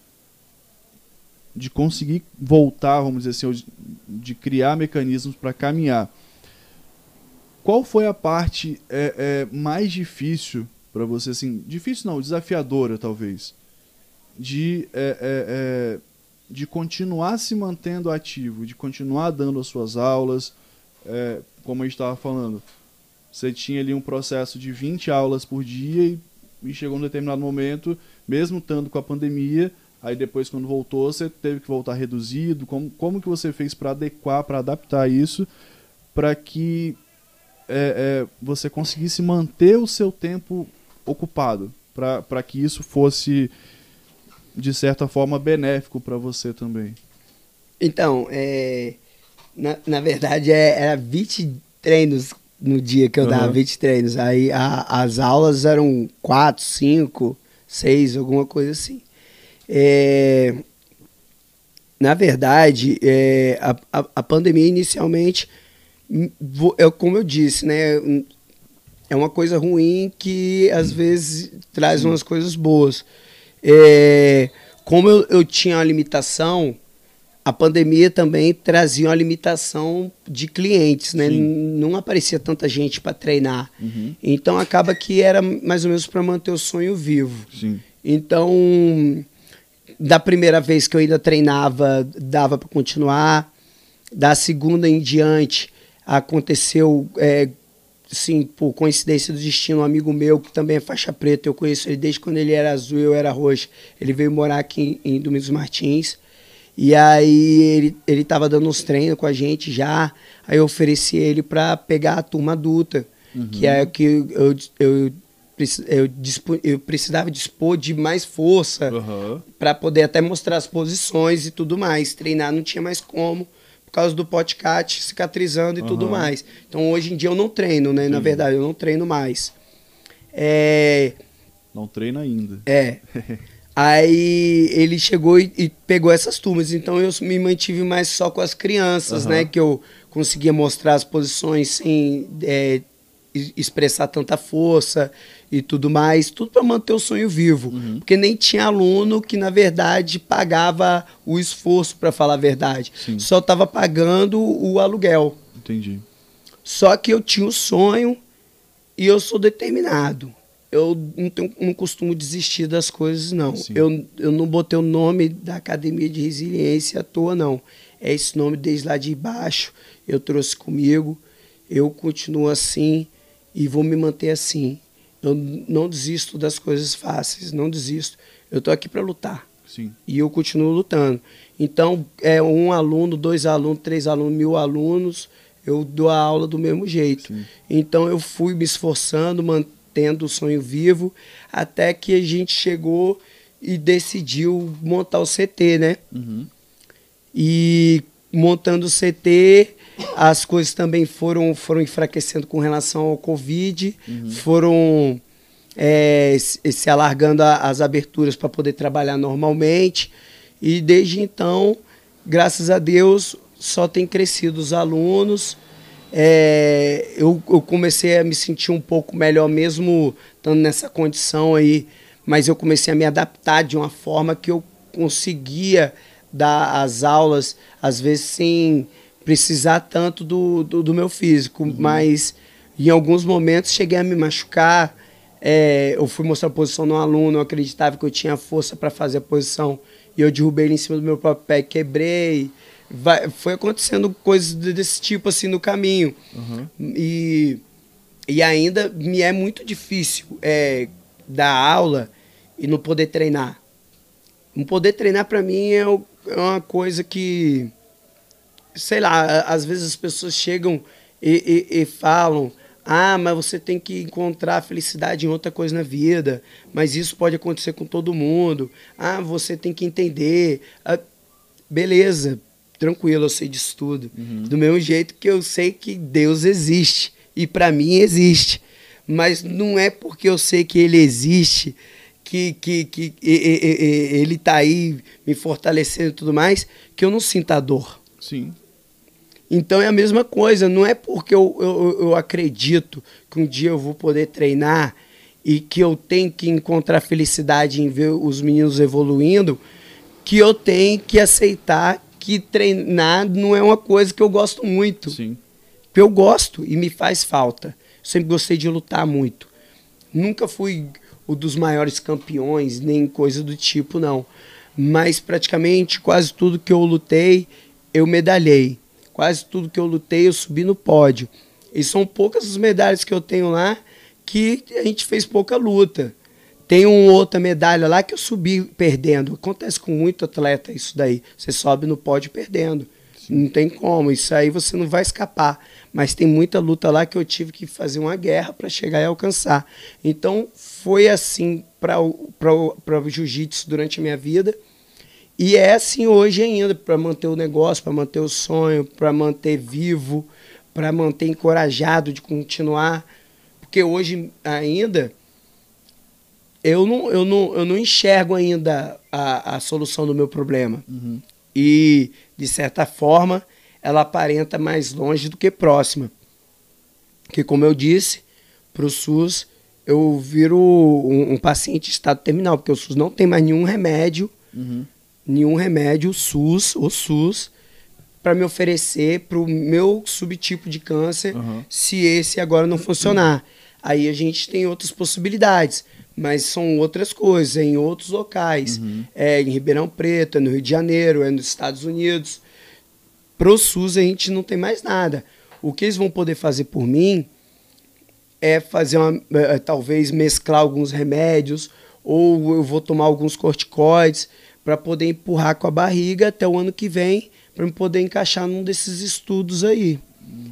de conseguir voltar, vamos dizer assim, de, de criar mecanismos para caminhar. Qual foi a parte é, é, mais difícil para você, assim, difícil não, desafiadora talvez, de, é, é, é, de continuar se mantendo ativo, de continuar dando as suas aulas, é, como a gente estava falando, você tinha ali um processo de 20 aulas por dia e, e chegou um determinado momento, mesmo estando com a pandemia, aí depois quando voltou você teve que voltar reduzido, como, como que você fez para adequar, para adaptar isso, para que é, é, você conseguisse manter o seu tempo ocupado, para que isso fosse de certa forma benéfico para você também? Então, é, na, na verdade é, era 20 treinos no dia que eu uhum. dava 20 treinos. Aí a, as aulas eram 4, 5, 6, alguma coisa assim. É, na verdade, é, a, a, a, pandemia inicialmente, é como eu disse, né? É uma coisa ruim que às vezes traz umas coisas boas. É, como eu, eu tinha uma limitação, a pandemia também trazia uma limitação de clientes, né? Não aparecia tanta gente para treinar. Uhum. Então acaba que era mais ou menos para manter o sonho vivo. Sim. Então, da primeira vez que eu ainda treinava, dava para continuar. Da segunda em diante, aconteceu é, sim, por coincidência do destino, um amigo meu, que também é faixa preta, eu conheço ele desde quando ele era azul, eu era roxo. Ele veio morar aqui em, em Domingos Martins. E aí ele, ele tava dando uns treinos com a gente já. Aí eu ofereci ele para pegar a turma adulta, uhum. que é que eu, eu, eu, eu, eu precisava dispor de mais força uhum. para poder até mostrar as posições e tudo mais. Treinar não tinha mais como causa do podcast cicatrizando e uhum. tudo mais. Então hoje em dia eu não treino, né? Sim. Na verdade, eu não treino mais. É... Não treina ainda. É. Aí ele chegou e, e, pegou essas turmas. Então eu me mantive mais só com as crianças, uhum. né? Que eu conseguia mostrar as posições sem é, expressar tanta força e tudo mais, tudo para manter o sonho vivo, uhum. porque nem tinha aluno que na verdade pagava o esforço para falar a verdade, Sim. só estava pagando o aluguel. Entendi. Só que eu tinha o sonho e eu sou determinado. Eu não, tenho, não costumo desistir das coisas, não. Eu, eu não botei o nome da Academia de Resiliência à toa, não. É esse nome desde lá de baixo. Eu trouxe comigo. Eu continuo assim e vou me manter assim. Eu não desisto das coisas fáceis, não desisto. Eu estou aqui para lutar. Sim. E eu continuo lutando. Então, é um aluno, dois alunos, três alunos, mil alunos, eu dou a aula do mesmo jeito. Sim. Então, eu fui me esforçando, mantendo o sonho vivo, até que a gente chegou e decidiu montar o CT, né? Uhum. E montando o CT, as coisas também foram, foram enfraquecendo com relação ao Covid, uhum. foram é, se alargando a, as aberturas para poder trabalhar normalmente. E desde então, graças a Deus, só tem crescido os alunos. É, eu, eu, comecei a me sentir um pouco melhor mesmo estando nessa condição aí, mas eu comecei a me adaptar de uma forma que eu conseguia dar as aulas, às vezes sem precisar tanto do, do, do meu físico, uhum. mas em alguns momentos cheguei a me machucar. É, eu fui mostrar a posição no aluno, eu acreditava que eu tinha força para fazer a posição e eu derrubei ele em cima do meu próprio pé, quebrei. Vai, foi acontecendo coisas desse tipo assim no caminho. Uhum. E, e ainda me é muito difícil é, dar aula e não poder treinar. Não poder treinar para mim é, é uma coisa que sei lá, às vezes as pessoas chegam e, e, e falam, Ah, mas você tem que encontrar felicidade em outra coisa na vida. Mas isso pode acontecer com todo mundo. Ah, você tem que entender. Ah, beleza, tranquilo, eu sei disso tudo. Do mesmo jeito que eu sei que Deus existe. E para mim existe. Mas não é porque eu sei que ele existe, que, que, que e- e- e- e- ele tá aí me fortalecendo e tudo mais, que eu não sinto a dor. Sim. Então é a mesma coisa, não é porque eu, eu, eu acredito que um dia eu vou poder treinar e que eu tenho que encontrar felicidade em ver os meninos evoluindo, que eu tenho que aceitar que treinar não é uma coisa que eu gosto muito. Sim. Que eu gosto e me faz falta. Sempre gostei de lutar muito. Nunca fui o dos maiores campeões, nem coisa do tipo, não. Mas praticamente quase tudo que eu lutei, eu medalhei. Quase tudo que eu lutei, eu subi no pódio. E são poucas as medalhas que eu tenho lá que a gente fez pouca luta. Tem uma outra medalha lá que eu subi perdendo. Acontece com muito atleta isso daí. Você sobe no pódio perdendo. Não tem como. Isso aí você não vai escapar. Mas tem muita luta lá que eu tive que fazer uma guerra para chegar e alcançar. Então foi assim para o jiu-jitsu durante a minha vida. E é assim hoje ainda, para manter o negócio, para manter o sonho, para manter vivo, para manter encorajado de continuar. Porque hoje ainda eu não, eu não, eu não enxergo ainda a, a solução do meu problema. Uhum. E, de certa forma, ela aparenta mais longe do que próxima. Porque, como eu disse, para o SUS eu viro um, um paciente em estado terminal, porque o SUS não tem mais nenhum remédio Uhum. Nenhum remédio, o SUS, o SUS, para me oferecer para o meu subtipo de câncer, Aham. se esse agora não funcionar. Aí a gente tem outras possibilidades, mas são outras coisas, é em outros locais. É em Ribeirão Preto, é no Rio de Janeiro, é nos Estados Unidos. Pro SUS a gente não tem mais nada. O que eles vão poder fazer por mim é fazer uma, é, talvez mesclar alguns remédios ou eu vou tomar alguns corticoides para poder empurrar com a barriga até o ano que vem para me poder encaixar num desses estudos aí.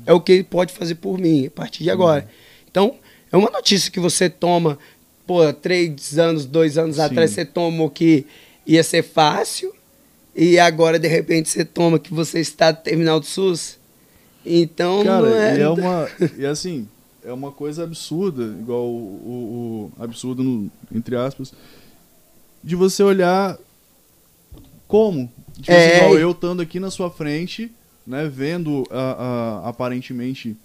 É o que ele pode fazer por mim a partir de agora. Então, é uma notícia que você toma, pô, três anos, dois anos Sim. atrás você tomou que ia ser fácil e agora de repente você toma que você está no terminal do SUS. Então, Cara, não é, e é uma. E assim, é uma coisa absurda, igual o, o- o- absurdo no- entre aspas, de você olhar como. Tipo assim, É. igual eu estando aqui na sua frente, né, vendo a- a- aparentemente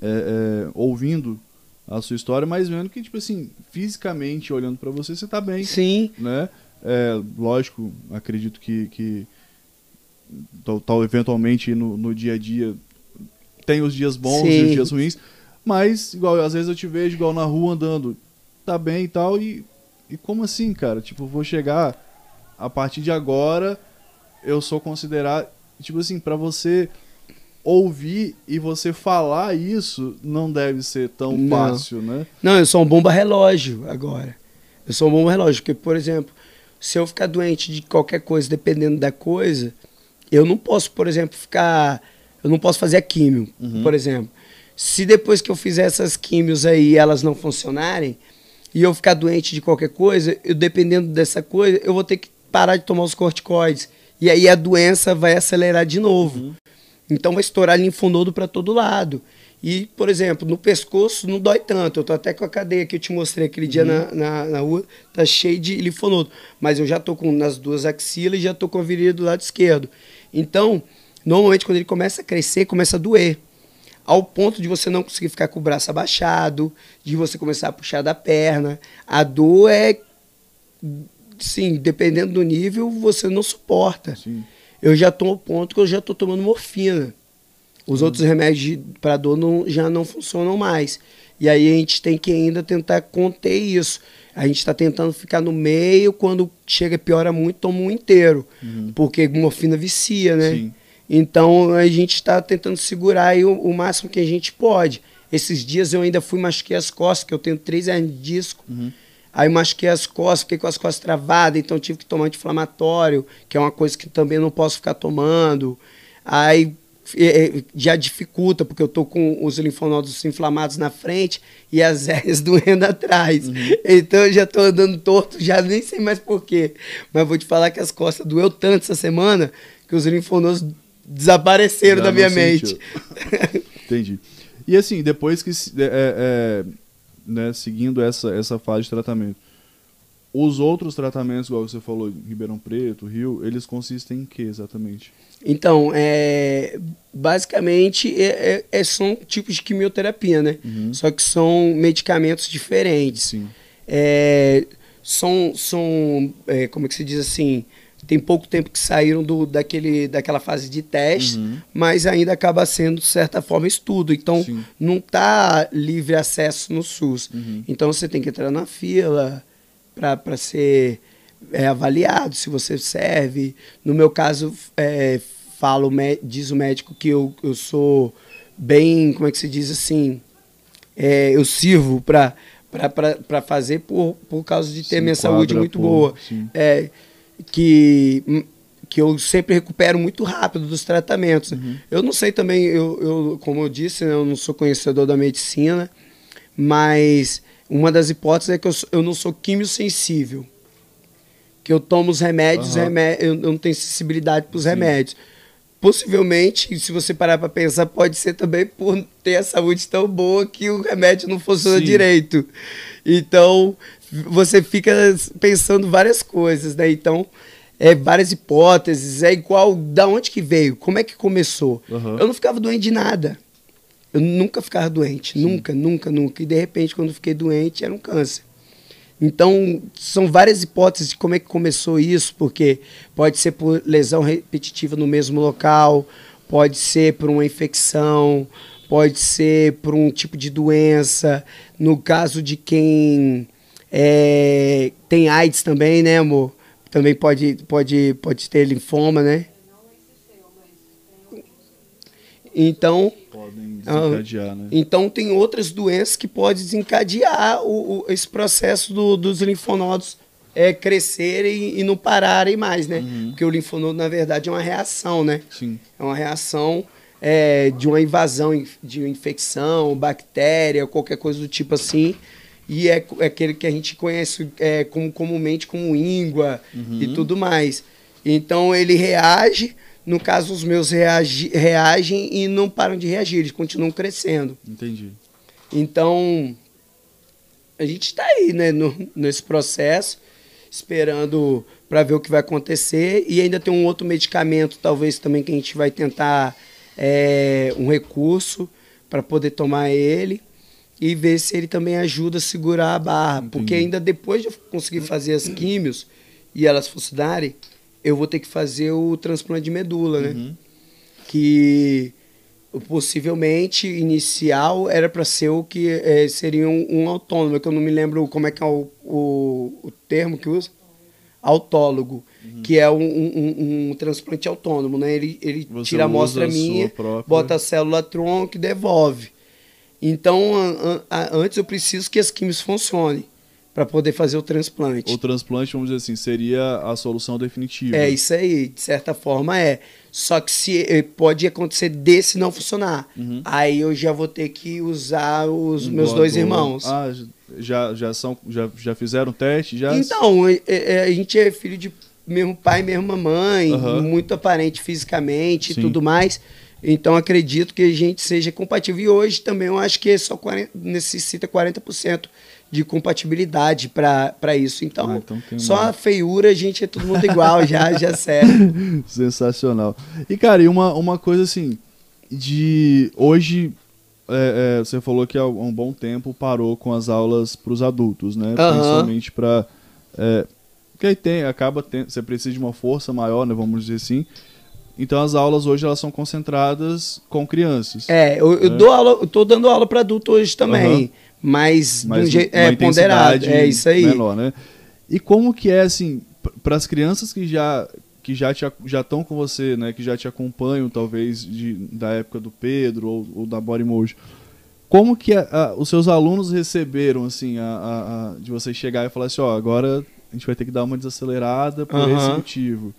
é, é, ouvindo a sua história, mas vendo que, tipo assim, fisicamente olhando pra você, você tá bem Sim, né? É, lógico, acredito que, que tal, tal eventualmente no, no dia a dia tem os dias bons e Sim. os dias ruins, mas igual às vezes eu te vejo igual na rua andando, tá bem e tal e e como assim, cara? Tipo, vou chegar a partir de agora eu sou considerado, tipo assim, pra você ouvir e você falar isso não deve ser tão Não. fácil, né? Não, eu sou um bomba relógio agora. Eu sou um bomba relógio, porque, por exemplo, se eu ficar doente de qualquer coisa, dependendo da coisa, eu não posso, por exemplo, ficar. Eu não posso fazer a químio, Uhum. por exemplo. Se depois que eu fizer essas químios aí elas não funcionarem, e eu ficar doente de qualquer coisa, eu dependendo dessa coisa, eu vou ter que parar de tomar os corticoides. E aí a doença vai acelerar de novo. Então vai estourar linfonodo para todo lado. E, por exemplo, no pescoço não dói tanto. Eu tô até com a cadeia que eu te mostrei aquele dia na, na, na rua, tá cheio de linfonodo. Mas eu já tô com nas duas axilas e já tô com a virilha do lado esquerdo. Então, normalmente quando ele começa a crescer, começa a doer. Ao ponto de você não conseguir ficar com o braço abaixado, de você começar a puxar da perna. A dor é, sim, dependendo do nível, você não suporta Assim, eu já tô ao ponto que eu já tô tomando morfina. Os outros remédios para dor não, já não funcionam mais. E aí a gente tem que ainda tentar conter isso. A gente está tentando ficar no meio, quando chega piora muito, toma um inteiro. Porque morfina vicia, né? Sim. Então a gente está tentando segurar aí o, o máximo que a gente pode. Esses dias eu ainda fui machuquei as costas, que eu tenho três hernias de disco. Aí machuquei as costas, fiquei com as costas travadas, então tive que tomar anti-inflamatório, que é uma coisa que também não posso ficar tomando. Aí é, é, já dificulta, porque eu tô com os linfonodos inflamados na frente e as hérnias doendo atrás. Uhum. Então eu já tô andando torto, já nem sei mais porquê. Mas vou te falar que as costas doeu tanto essa semana que os linfonodos desapareceram já da minha mente. Entendi. E assim, depois que. É, é, né, seguindo essa, essa fase de tratamento, os outros tratamentos, igual você falou, Ribeirão Preto, Rio, eles consistem em que exatamente? Então, é, basicamente é, é, é são tipos de quimioterapia, né? Uhum. Só que são medicamentos diferentes. Sim. É, são, são é, como é que se diz assim, tem pouco tempo que saíram do, daquele, daquela fase de teste, uhum. mas ainda acaba sendo, de certa forma, estudo. Então, Sim. não está livre acesso no SUS. Uhum. Então, você tem que entrar na fila, para ser é, avaliado, se você serve. No meu caso, é, falo, diz o médico que eu, eu sou bem, como é que se diz assim, é, eu sirvo para para fazer por, por causa de ter se minha saúde muito por, boa. É, que, que eu sempre recupero muito rápido dos tratamentos. Uhum. Eu não sei também, eu, eu, como eu disse, né, eu não sou conhecedor da medicina, mas uma das hipóteses é que eu, eu não sou quimiosensível. Que eu tomo os remédios, uhum. eu não tenho sensibilidade para os remédios. Possivelmente, se você parar para pensar, pode ser também por ter a saúde tão boa que o remédio não funciona Sim. direito. Então, você fica pensando várias coisas, né? Então, é, várias hipóteses, é igual da onde que veio, como é que começou. Uhum. Eu não ficava doente de nada. Eu nunca ficava doente, Sim. nunca, nunca, nunca. E de repente, quando fiquei doente, era um câncer. Então, são várias hipóteses de como é que começou isso, porque pode ser por lesão repetitiva no mesmo local, pode ser por uma infecção, pode ser por um tipo de doença. No caso de quem é, tem AIDS também, né, amor? Também pode, pode, pode ter linfoma, né? Então, desencadear, né? Então tem outras doenças que podem desencadear o, o esse processo do, dos linfonodos é, crescerem e não pararem mais, né? Uhum. Porque o linfonodo, na verdade, é uma reação, né? Sim. É uma reação é, de uma invasão de infecção, bactéria, qualquer coisa do tipo assim. E é, é aquele que a gente conhece é, como, comumente como íngua uhum. e tudo mais. Então ele reage no caso, os meus reagem e não param de reagir, eles continuam crescendo. Entendi. Então, a gente está aí, né, no, nesse processo, esperando para ver o que vai acontecer. E ainda tem um outro medicamento, talvez também, que a gente vai tentar é, um recurso para poder tomar ele e ver se ele também ajuda a segurar a barra. Entendi. Porque ainda depois de eu conseguir fazer as químios e elas funcionarem, eu vou ter que fazer o transplante de medula, né? Uhum. Que possivelmente inicial era para ser o que é, seria um, um, autônomo, que eu não me lembro como é que é o, o, o termo que usa. Autólogo, uhum. que é um, um, um, transplante autônomo, né? Ele, ele tira a amostra minha, bota a célula tronco e devolve. Então, a, a, antes eu preciso que as químicas funcionem para poder fazer o transplante. O transplante, vamos dizer assim, seria a solução definitiva. É isso aí, de certa forma é. Só que se eh, pode acontecer desse não funcionar, uhum. aí eu já vou ter que usar os um meus dois irmãos. Ah, já já são já, já fizeram teste já? Então, é, é, a gente é filho de mesmo pai, mesma mamãe, uhum. muito aparente fisicamente e tudo mais. Então acredito que a gente seja compatível. E hoje também eu acho que só 40, necessita 40% de compatibilidade para isso. Então, ah, então só uma... a feiura, a gente é todo mundo igual, já, já serve. Sensacional. E, cara, e uma, uma coisa assim, de hoje, é, é, você falou que há um bom tempo parou com as aulas para os adultos, né? Uhum. Principalmente para... É, porque aí tem, acaba tendo, você precisa de uma força maior, né, vamos dizer assim. Então as aulas hoje elas são concentradas com crianças. É, eu, eu né? dou aula, eu tô dando aula para adulto hoje também. Uhum mas, mas um é ponderado, é isso aí. Menor, né? E como que é assim para as crianças que já que já te, já estão com você, né, que já te acompanham talvez de, da época do Pedro ou, ou da Body Mode, como que a, a, os seus alunos receberam assim a, de você chegar e falar assim, ó, agora a gente vai ter que dar uma desacelerada por uhum. esse motivo.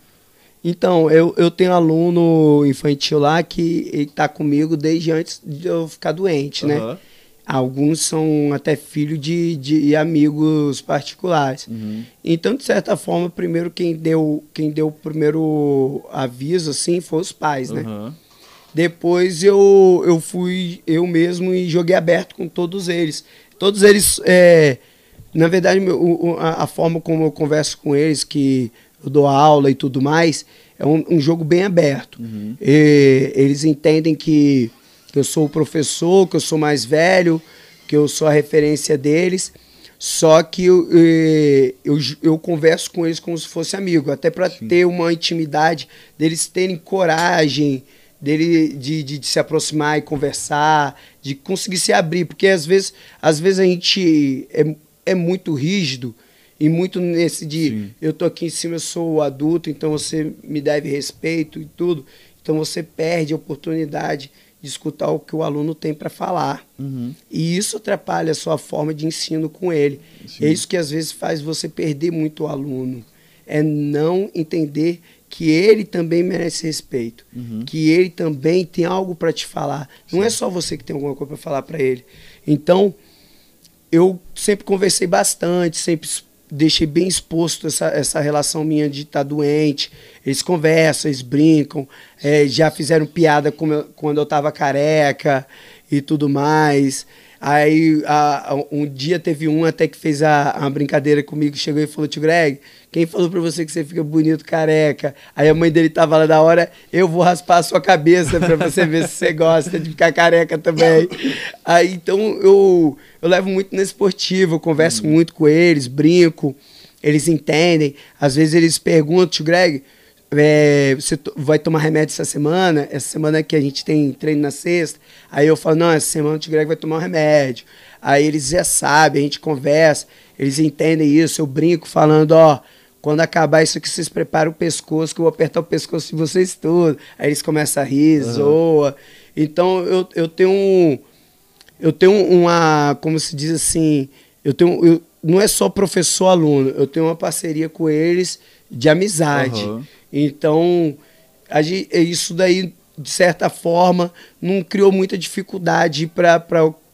Então, eu, eu tenho aluno infantil lá que ele tá comigo desde antes de eu ficar doente, né? Aham. Alguns são até filho de, de amigos particulares. Uhum. Então, de certa forma, primeiro quem deu, quem deu o primeiro aviso, assim, foi os pais, né? Depois eu, eu fui eu mesmo e joguei aberto com todos eles. Todos eles, é, na verdade, meu- a, a forma como eu converso com eles, que eu dou aula e tudo mais, é um, um jogo bem aberto. E eles entendem que, que eu sou o professor, que eu sou mais velho, que eu sou a referência deles. Só que eu, eu, eu converso com eles como se fosse amigo, até para ter uma intimidade, deles terem coragem, dele de, de, de se aproximar e conversar, de conseguir se abrir, porque às vezes, às vezes a gente é, é muito rígido e muito nesse de Sim. eu tô aqui em cima, eu sou o adulto, então você me deve respeito e tudo. Então você perde a oportunidade de escutar o que o aluno tem para falar. Uhum. E isso atrapalha a sua forma de ensino com ele. Sim. É isso que às vezes faz você perder muito o aluno. É não entender que ele também merece respeito, Uhum. que ele também tem algo para te falar. Não é só você que tem alguma coisa para falar para ele. Então, eu sempre conversei bastante, sempre deixei bem exposto essa, essa relação minha de estar doente. Eles conversam, eles brincam, eh, já fizeram piada quando eu tava careca e tudo mais. Aí a- a- um dia teve um até que fez a, a brincadeira comigo, chegou e falou, tio Greg, quem falou pra você que você fica bonito careca? Aí a mãe dele tava lá da hora, eu vou raspar a sua cabeça pra você ver se você gosta de ficar careca também. Aí então eu, eu levo muito na esportiva, eu converso muito com eles, brinco, eles entendem. Às vezes eles perguntam, tio Greg, é, você vai tomar remédio essa semana? Essa semana que a gente tem treino na sexta. Aí eu falo, não, essa semana o tio Greg vai tomar um remédio. Aí eles já sabem, a gente conversa, eles entendem isso. Eu brinco falando, ó, quando acabar isso aqui, vocês preparam o pescoço, que eu vou apertar o pescoço de vocês tudo. Aí eles começam a rir, zoa. Então eu, eu tenho um eu tenho uma, como se diz assim, eu tenho, eu- não é só professor-aluno, eu tenho uma parceria com eles de amizade. Aham. Então, a gen- isso daí, de certa forma, não criou muita dificuldade para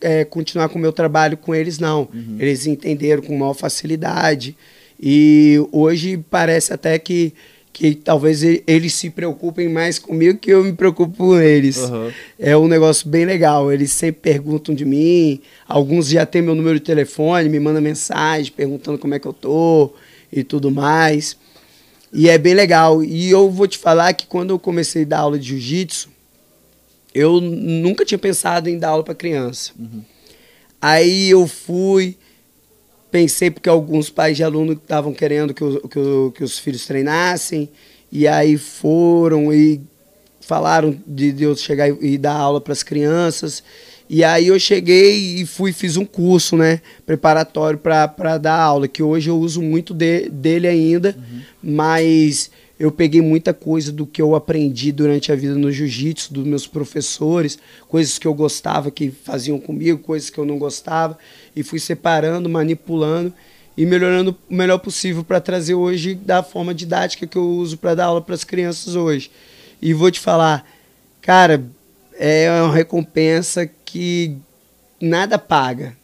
é, continuar com o meu trabalho com eles, não. Eles entenderam com maior facilidade. E hoje parece até que, que talvez eles se preocupem mais comigo que eu me preocupo com eles. Aham. É um negócio bem legal. Eles sempre perguntam de mim. Alguns já têm meu número de telefone, me mandam mensagem perguntando como é que eu tô e tudo mais. E é bem legal. E eu vou te falar que quando eu comecei a dar aula de jiu-jitsu, eu nunca tinha pensado em dar aula para criança. Aí eu fui, pensei porque alguns pais de aluno estavam querendo que, o- que, o- que os filhos treinassem, e aí foram e falaram de, de eu chegar e, e dar aula para as crianças. E aí eu cheguei e fui fiz um curso, né, preparatório para dar aula, que hoje eu uso muito de- dele ainda, mas eu peguei muita coisa do que eu aprendi durante a vida no jiu-jitsu, dos meus professores, coisas que eu gostava que faziam comigo, coisas que eu não gostava, e fui separando, manipulando e melhorando o melhor possível para trazer hoje da forma didática que eu uso para dar aula para as crianças hoje. E vou te falar, cara, é uma recompensa que nada paga.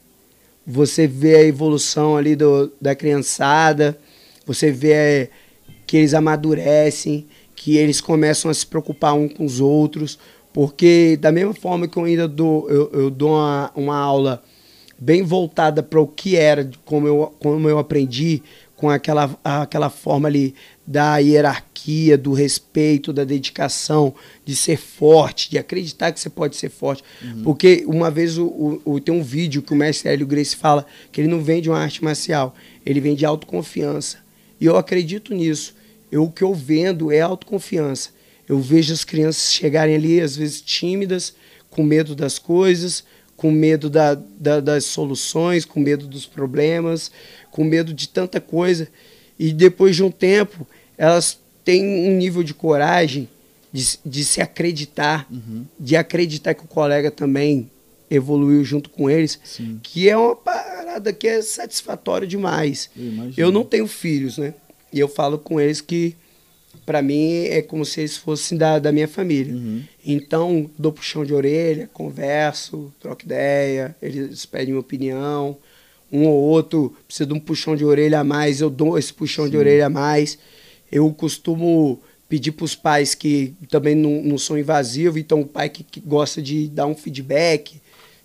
Você vê a evolução ali do, da criançada, você vê que eles amadurecem, que eles começam a se preocupar um com os outros, porque da mesma forma que eu ainda dou, eu, eu dou uma, uma aula bem voltada para o que era, como eu, como eu aprendi, com aquela, aquela forma ali da hierarquia, do respeito, da dedicação, de ser forte, de acreditar que você pode ser forte. Porque uma vez o, o- o- tem um vídeo que o mestre Hélio Grace fala que ele não vende uma arte marcial, ele vende autoconfiança. E eu acredito nisso. Eu, o que eu vendo é autoconfiança. Eu vejo as crianças chegarem ali, às vezes tímidas, com medo das coisas, com medo da, da- das soluções, com medo dos problemas, com medo de tanta coisa. E depois de um tempo, elas têm um nível de coragem de, se- de se acreditar, de acreditar que o colega também evoluiu junto com eles, Sim. que é uma parada que é satisfatória demais. Eu. Eu não tenho filhos, né? E eu falo com eles que para mim é como se eles fossem da, da minha família. Uhum. Então, dou puxão de orelha, converso, troco ideia, eles pedem minha opinião. Um ou outro precisa de um puxão de orelha a mais, eu dou esse puxão de orelha a mais. Eu costumo pedir para os pais que também não, não são invasivos, então o pai que, que gosta de dar um feedback,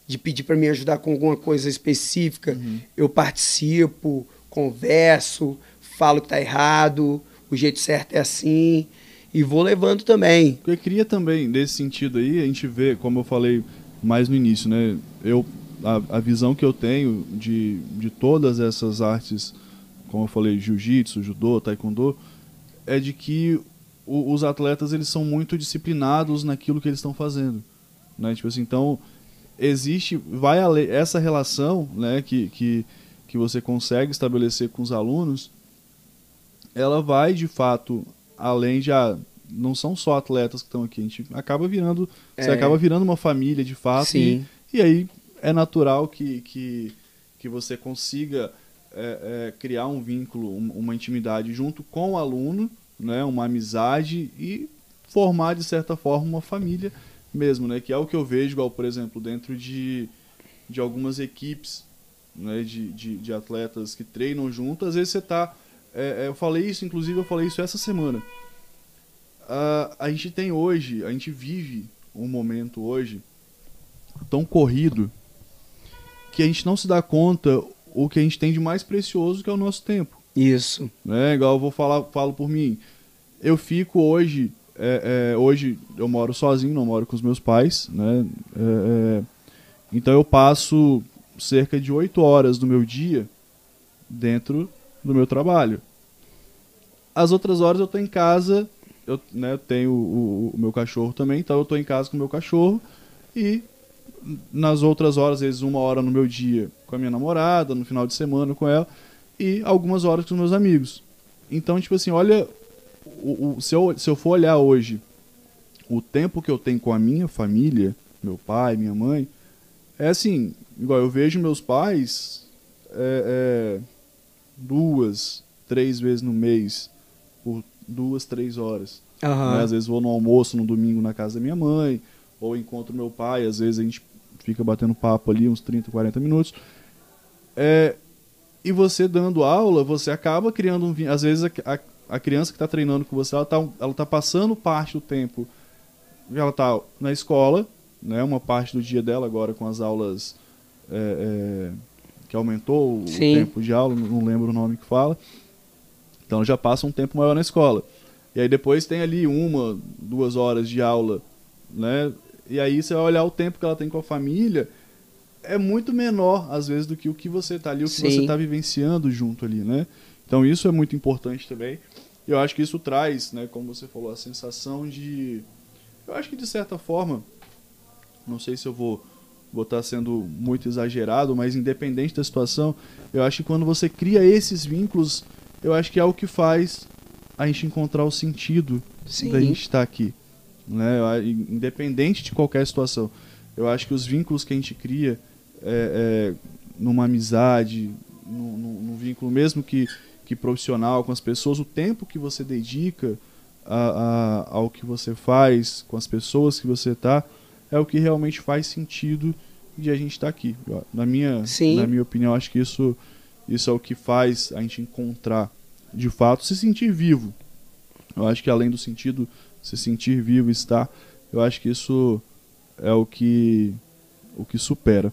de pedir para me ajudar com alguma coisa específica, eu participo, converso, falo que tá errado, o jeito certo é assim, e vou levando também. Porque cria também, nesse sentido aí, a gente vê, como eu falei mais no início, né? Eu, a, a visão que eu tenho de, de todas essas artes, como eu falei, jiu-jitsu, judô, taekwondo, é de que o- os atletas eles são muito disciplinados naquilo que eles estão fazendo, né? Tipo assim, então existe, vai essa relação, né, que, que, que você consegue estabelecer com os alunos, ela vai de fato além de ah, não são só atletas que estão aqui, a gente acaba virando, você É. acaba virando uma família de fato e, Sim. e aí é natural que, que, que você consiga é, é, criar um vínculo, um- uma intimidade junto com o aluno, né, uma amizade e formar de certa forma uma família mesmo, né, que é o que eu vejo, igual por exemplo dentro de, de algumas equipes né, de, de, de atletas que treinam junto, às vezes você tá é, é, eu falei isso, inclusive eu falei isso essa semana. Ah, a gente tem hoje, a gente vive um momento hoje tão corrido que a gente não se dá conta o que a gente tem de mais precioso que é o nosso tempo. Isso. Né? Igual eu vou falar, falo por mim. Eu fico hoje, é, é, hoje eu moro sozinho, não moro com os meus pais, né? É, é, então eu passo cerca de oito horas do meu dia dentro do meu trabalho. As outras horas eu tô em casa, eu né, tenho o, o meu cachorro também, então eu tô em casa com o meu cachorro e nas outras horas, às vezes uma hora no meu dia com a minha namorada, no final de semana com ela e algumas horas com os meus amigos. Então, tipo assim, olha, o, o- se, eu, se eu for olhar hoje o tempo que eu tenho com a minha família, meu pai, minha mãe, é assim, igual eu vejo meus pais é, é, duas, três vezes no mês, por duas, três horas. Aham. Né? Às vezes vou no almoço no domingo na casa da minha mãe, ou encontro meu pai, às vezes a gente fica batendo papo ali uns 30, 40 minutos. É, e você dando aula, você acaba criando um. Às vezes a, a, a criança que está treinando com você, ela está ela tá passando parte do tempo. Ela está na escola, né, uma parte do dia dela agora com as aulas é, é, que aumentou o Sim. tempo de aula, não lembro o nome que fala. Então já passa um tempo maior na escola. E aí depois tem ali uma, duas horas de aula, né? E aí você vai olhar o tempo que ela tem com a família, é muito menor, às vezes, do que o que você tá ali, o que Sim. você tá vivenciando junto ali, né? Então isso é muito importante também. Eu acho que isso traz, né, como você falou, a sensação de. Eu acho que de certa forma, não sei se eu vou vou estar sendo muito exagerado, mas independente da situação, eu acho que quando você cria esses vínculos, eu acho que é o que faz a gente encontrar o sentido Sim. da gente estar aqui, né? Independente de qualquer situação, eu acho que os vínculos que a gente cria é, é, numa amizade, num vínculo mesmo que, que profissional com as pessoas, o tempo que você dedica a, a- ao que você faz, com as pessoas que você está, é o que realmente faz sentido de a gente estar aqui. Eu- Na minha, Sim. na minha opinião, acho que isso, isso é o que faz a gente encontrar, de fato, se sentir vivo. Eu acho que além do sentido se sentir vivo, estar, eu acho que isso é o que o que supera.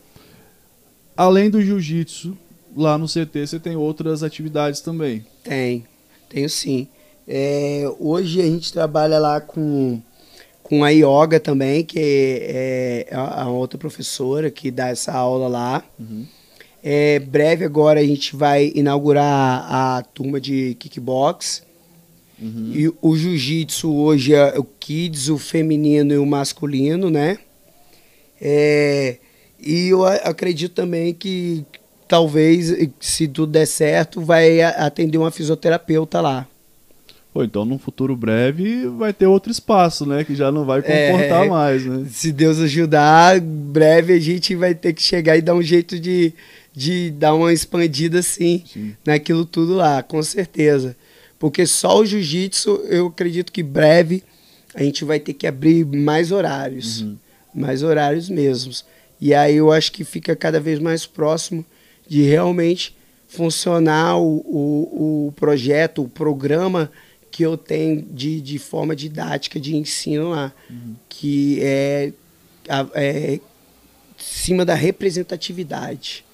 Além do jiu-jitsu, lá no CT você tem outras atividades também. Tem, tenho sim. É, hoje a gente trabalha lá com, com a Yoga também, que é, é a outra professora que dá essa aula lá. É, breve agora a gente vai inaugurar a turma de kickbox. E o jiu-jitsu hoje é o kids, o feminino e o masculino, né? É, e eu acredito também que talvez, se tudo der certo, vai atender uma fisioterapeuta lá. Pô, então num futuro breve vai ter outro espaço, né? Que já não vai comportar É. mais, né? Se Deus ajudar, breve a gente vai ter que chegar e dar um jeito de, de dar uma expandida assim Sim. naquilo tudo lá, com certeza. Porque só o jiu-jitsu, eu acredito que breve a gente vai ter que abrir mais horários. Uhum. Mais horários mesmos. E aí eu acho que fica cada vez mais próximo de realmente funcionar o, o, o projeto, o programa que eu tenho de, de forma didática de ensino lá, que é, é cima da representatividade.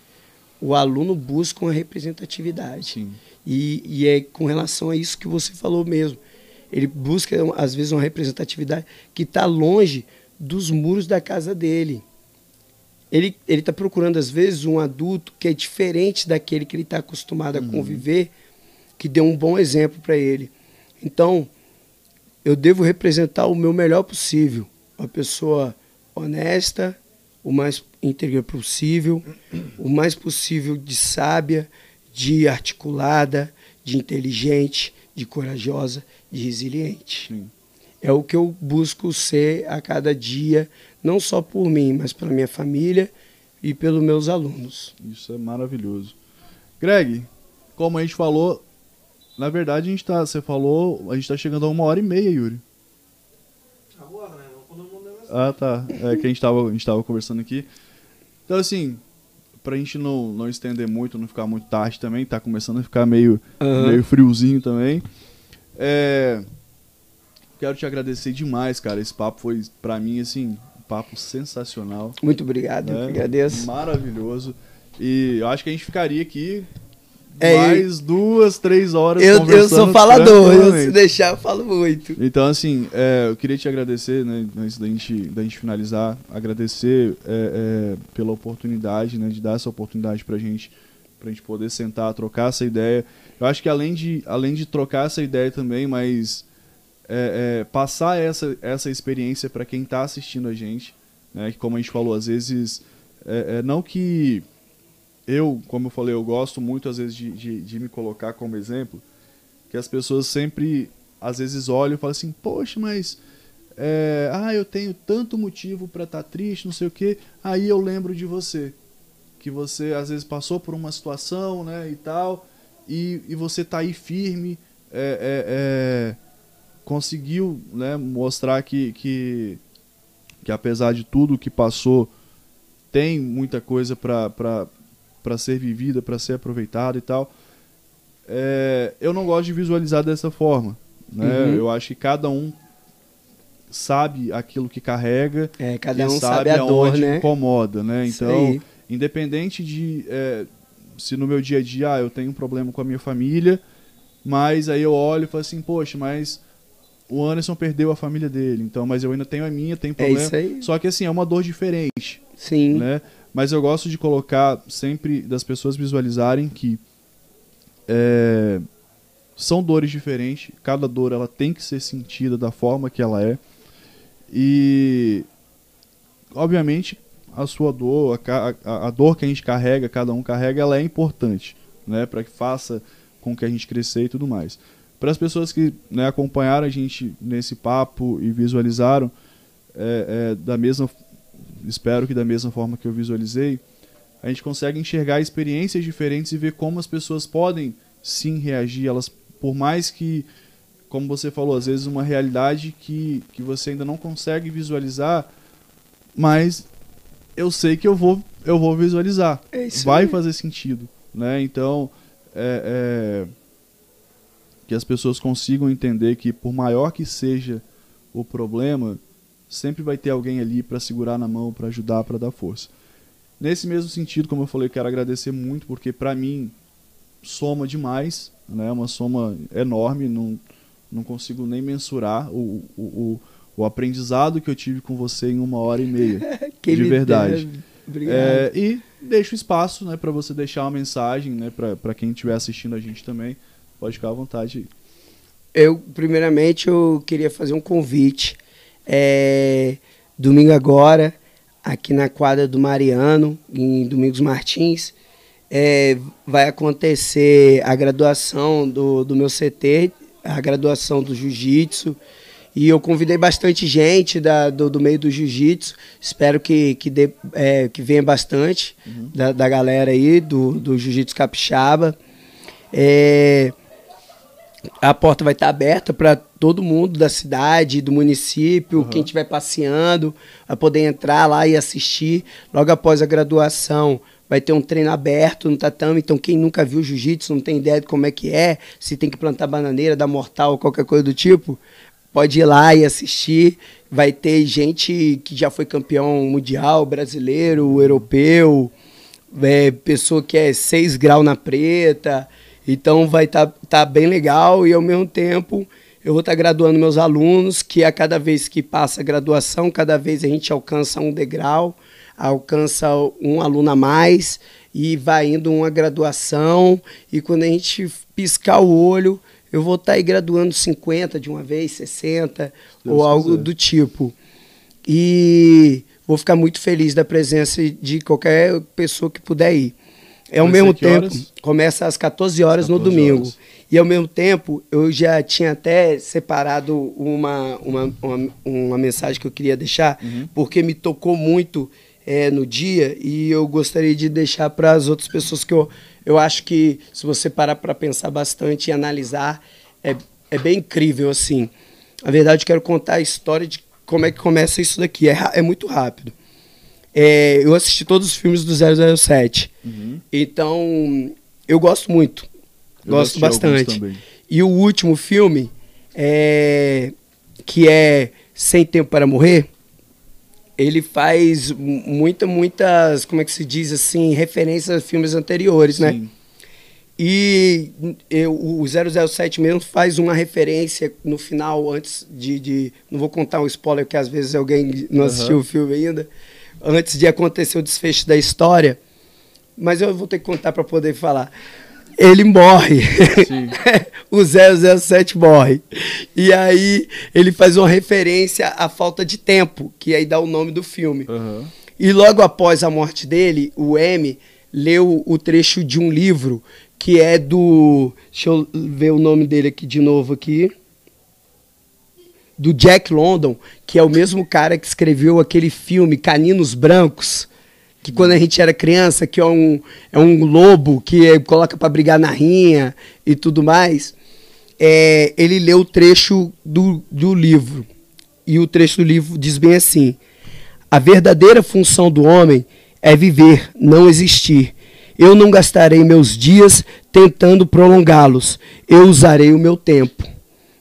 O aluno busca uma representatividade. Sim. E, e é com relação a isso que você falou mesmo. Ele busca, às vezes, uma representatividade que está longe dos muros da casa dele. Ele está procurando, às vezes, um adulto que é diferente daquele que ele está acostumado a conviver, que dê um bom exemplo para ele. Então, eu devo representar o meu melhor possível. Uma pessoa honesta, o mais íntegra possível, o mais possível de sábia, de articulada, de inteligente, de corajosa, de resiliente. Sim. É o que eu busco ser a cada dia, não só por mim, mas pela minha família e pelos meus alunos. Isso é maravilhoso. Greg, como a gente falou, na verdade a gente tá, você falou, a gente tá chegando a uma hora e meia, Yuri. Agora, né? Eu. Ah, tá. É que a gente tava, a gente tava conversando aqui. Então, assim, pra gente não, não estender muito, não ficar muito tarde também, tá começando a ficar meio, Aham. meio friozinho também. É, quero te agradecer demais, cara. Esse papo foi, pra mim, assim, um papo sensacional. Muito obrigado, eu né? que agradeço. Maravilhoso. E eu acho que a gente ficaria aqui É, mais duas, três horas Eu, eu sou falador, eu, se deixar eu falo muito. Então, assim, é, eu queria te agradecer, né, antes da gente, da gente finalizar, agradecer é, é, pela oportunidade, né, de dar essa oportunidade pra gente, pra gente poder sentar, trocar essa ideia. Eu acho que além de, além de trocar essa ideia também, mas é, é, passar essa, essa experiência para quem tá assistindo a gente, né, que como a gente falou, às vezes, é, não que eu, como eu falei, eu gosto muito às vezes de, de, de me colocar como exemplo, que as pessoas sempre, às vezes, olham e falam assim, poxa, mas é, ah, eu tenho tanto motivo para estar triste, não sei o que, aí eu lembro de você. Que você, às vezes, passou por uma situação, né, e tal, e, e você tá aí firme, é, é, é, conseguiu, né, mostrar que, que, que apesar de tudo que passou, tem muita coisa para para ser vivida, para ser aproveitada e tal. É, eu não gosto de visualizar dessa forma. Né? Uhum. Eu acho que cada um sabe aquilo que carrega É, cada um sabe a dor, aonde né? incomoda, né? Então, independente de é, se no meu dia a dia ah, eu tenho um problema com a minha família, mas aí eu olho e falo assim, poxa, mas o Anderson perdeu a família dele, então, mas eu ainda tenho a minha, É problema. isso aí. Só que assim, é uma dor diferente Sim. né? Mas eu gosto de colocar sempre das pessoas visualizarem que é, são dores diferentes. Cada dor ela tem que ser sentida da forma que ela é e obviamente a sua dor, a, a, a dor que a gente carrega, cada um carrega, ela é importante, né? Para que faça com que a gente crescer e tudo mais. Para as pessoas que né, acompanharam a gente nesse papo e visualizaram é, é, da mesma espero que da mesma forma que eu visualizei, a gente consegue enxergar experiências diferentes e ver como as pessoas podem sim reagir. Elas, por mais que, como você falou, às vezes uma realidade que, que você ainda não consegue visualizar, mas eu sei que eu vou, eu vou visualizar. É Vai aí. fazer sentido, né? Então, é, é, que as pessoas consigam entender que por maior que seja o problema, sempre vai ter alguém ali para segurar na mão, para ajudar, para dar força. Nesse mesmo sentido, como eu falei, eu quero agradecer muito porque para mim soma demais, né? Uma soma enorme, não não consigo nem mensurar o, o, o, o aprendizado que eu tive com você em uma hora e meia. De verdade. É, e deixo espaço né, para você deixar uma mensagem né, para quem estiver assistindo a gente também. Pode ficar à vontade. Eu, primeiramente, eu queria fazer um convite. É, domingo agora, aqui na quadra do Mariano, em Domingos Martins, é, vai acontecer a graduação do, do meu CT, a graduação do Jiu-Jitsu. E eu convidei bastante gente da, do, do meio do jiu-jitsu. Espero que, que, dê, é, que venha bastante da, da galera aí, do, do jiu-jitsu capixaba. É, a porta vai estar aberta para todo mundo da cidade, do município, quem estiver passeando, vai poder entrar lá e assistir. Logo após a graduação, vai ter um treino aberto no tatame. Então, quem nunca viu jiu-jitsu, não tem ideia de como é que é, se tem que plantar bananeira, dar mortal, qualquer coisa do tipo, pode ir lá e assistir. Vai ter gente que já foi campeão mundial, brasileiro, europeu, é, pessoa que é 6 graus na preta. Então vai estar tá, bem legal e ao mesmo tempo eu vou estar graduando meus alunos, que a cada vez que passa a graduação, cada vez a gente alcança um degrau, alcança um aluno a mais e vai indo uma graduação e quando a gente piscar o olho, eu vou estar aí graduando 50 de uma vez, 60 Deus ou algo quiser. do tipo. E vou ficar muito feliz da presença de qualquer pessoa que puder ir. É ao mesmo tempo, horas? começa às 14 horas 14 no domingo. Horas. E ao mesmo tempo, eu já tinha até separado uma, uma, uma, uma mensagem que eu queria deixar, uhum. porque me tocou muito é, no dia e eu gostaria de deixar para as outras pessoas que eu, eu acho que, se você parar para pensar bastante e analisar, é, é bem incrível assim. Na verdade, eu quero contar a história de como é que começa isso daqui. É, é muito rápido. É, eu assisti todos os filmes do 007. Uhum. Então, eu gosto muito. Eu gosto bastante. E o último filme, é, que é Sem Tempo para Morrer, ele faz muita, muitas, como é que se diz assim, referências a filmes anteriores, né? Sim. né? E eu, o 007 mesmo faz uma referência no final, antes de, de Não vou contar um spoiler, porque às vezes alguém não assistiu uhum. o filme ainda antes de acontecer o desfecho da história, mas eu vou ter que contar para poder falar. Ele morre. o 007 morre. E aí ele faz uma referência à falta de tempo, que aí dá o nome do filme. Uhum. E logo após a morte dele, o M leu o trecho de um livro que é do. Deixa eu ver o nome dele aqui de novo aqui do Jack London, que é o mesmo cara que escreveu aquele filme Caninos Brancos, que quando a gente era criança, que é um, é um lobo que é, coloca para brigar na rinha e tudo mais. É, ele leu o trecho do, do livro. E o trecho do livro diz bem assim: A verdadeira função do homem é viver, não existir. Eu não gastarei meus dias tentando prolongá-los. Eu usarei o meu tempo.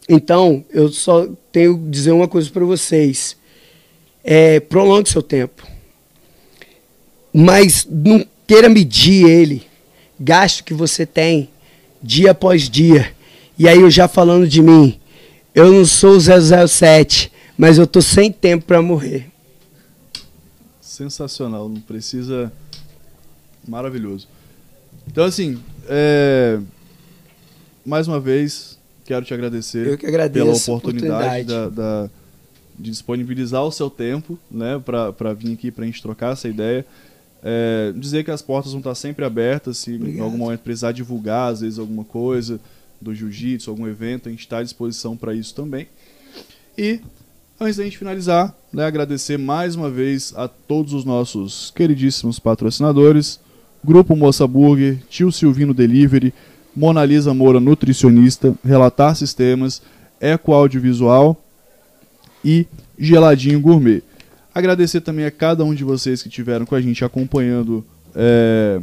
Então, eu só tenho que dizer uma coisa para vocês. É, prolongue seu tempo. Mas não queira medir ele. Gaste o que você tem dia após dia. E aí eu já falando de mim, eu não sou o 007, mas eu tô sem tempo para morrer. Sensacional, não precisa maravilhoso. Então assim, é... mais uma vez quero te agradecer que pela oportunidade, oportunidade. Da, da, de disponibilizar o seu tempo né, para vir aqui para a gente trocar essa ideia. É, dizer que as portas vão estar sempre abertas, se Obrigado. em algum momento precisar divulgar, às vezes, alguma coisa do jiu-jitsu, algum evento, a gente está à disposição para isso também. E, antes da gente finalizar, né, agradecer mais uma vez a todos os nossos queridíssimos patrocinadores, Grupo Moça Burger, Tio Silvino Delivery, Mona Lisa Moura, nutricionista, Relatar Sistemas, Eco Audiovisual e Geladinho Gourmet. Agradecer também a cada um de vocês que estiveram com a gente acompanhando é,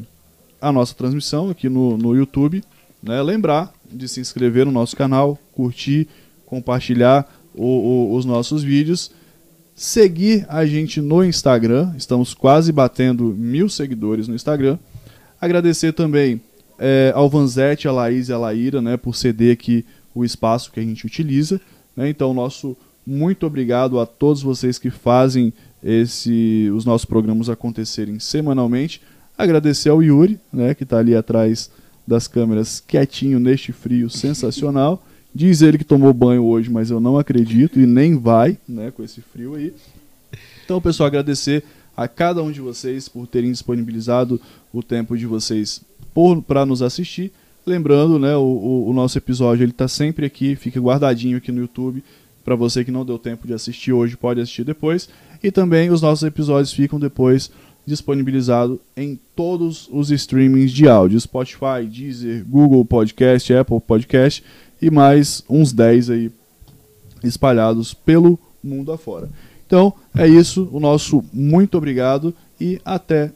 a nossa transmissão aqui no, no YouTube. Né? Lembrar de se inscrever no nosso canal, curtir, compartilhar o, o, os nossos vídeos. Seguir a gente no Instagram, estamos quase batendo mil seguidores no Instagram. Agradecer também é, ao Vanzetti, a Laís e a Laíra, né, por ceder aqui o espaço que a gente utiliza. Né? Então, nosso muito obrigado a todos vocês que fazem esse, os nossos programas acontecerem semanalmente. Agradecer ao Yuri, né, que está ali atrás das câmeras, quietinho neste frio sensacional. Diz ele que tomou banho hoje, mas eu não acredito e nem vai, né, com esse frio aí. Então, pessoal, agradecer a cada um de vocês por terem disponibilizado o tempo de vocês para nos assistir. Lembrando, né, o, o, nosso episódio ele está sempre aqui, fica guardadinho aqui no YouTube. Para você que não deu tempo de assistir hoje, pode assistir depois. E também os nossos episódios ficam depois disponibilizados em todos os streamings de áudio: Spotify, Deezer, Google Podcast, Apple Podcast e mais uns 10 aí espalhados pelo mundo afora. Então é isso, o nosso muito obrigado e até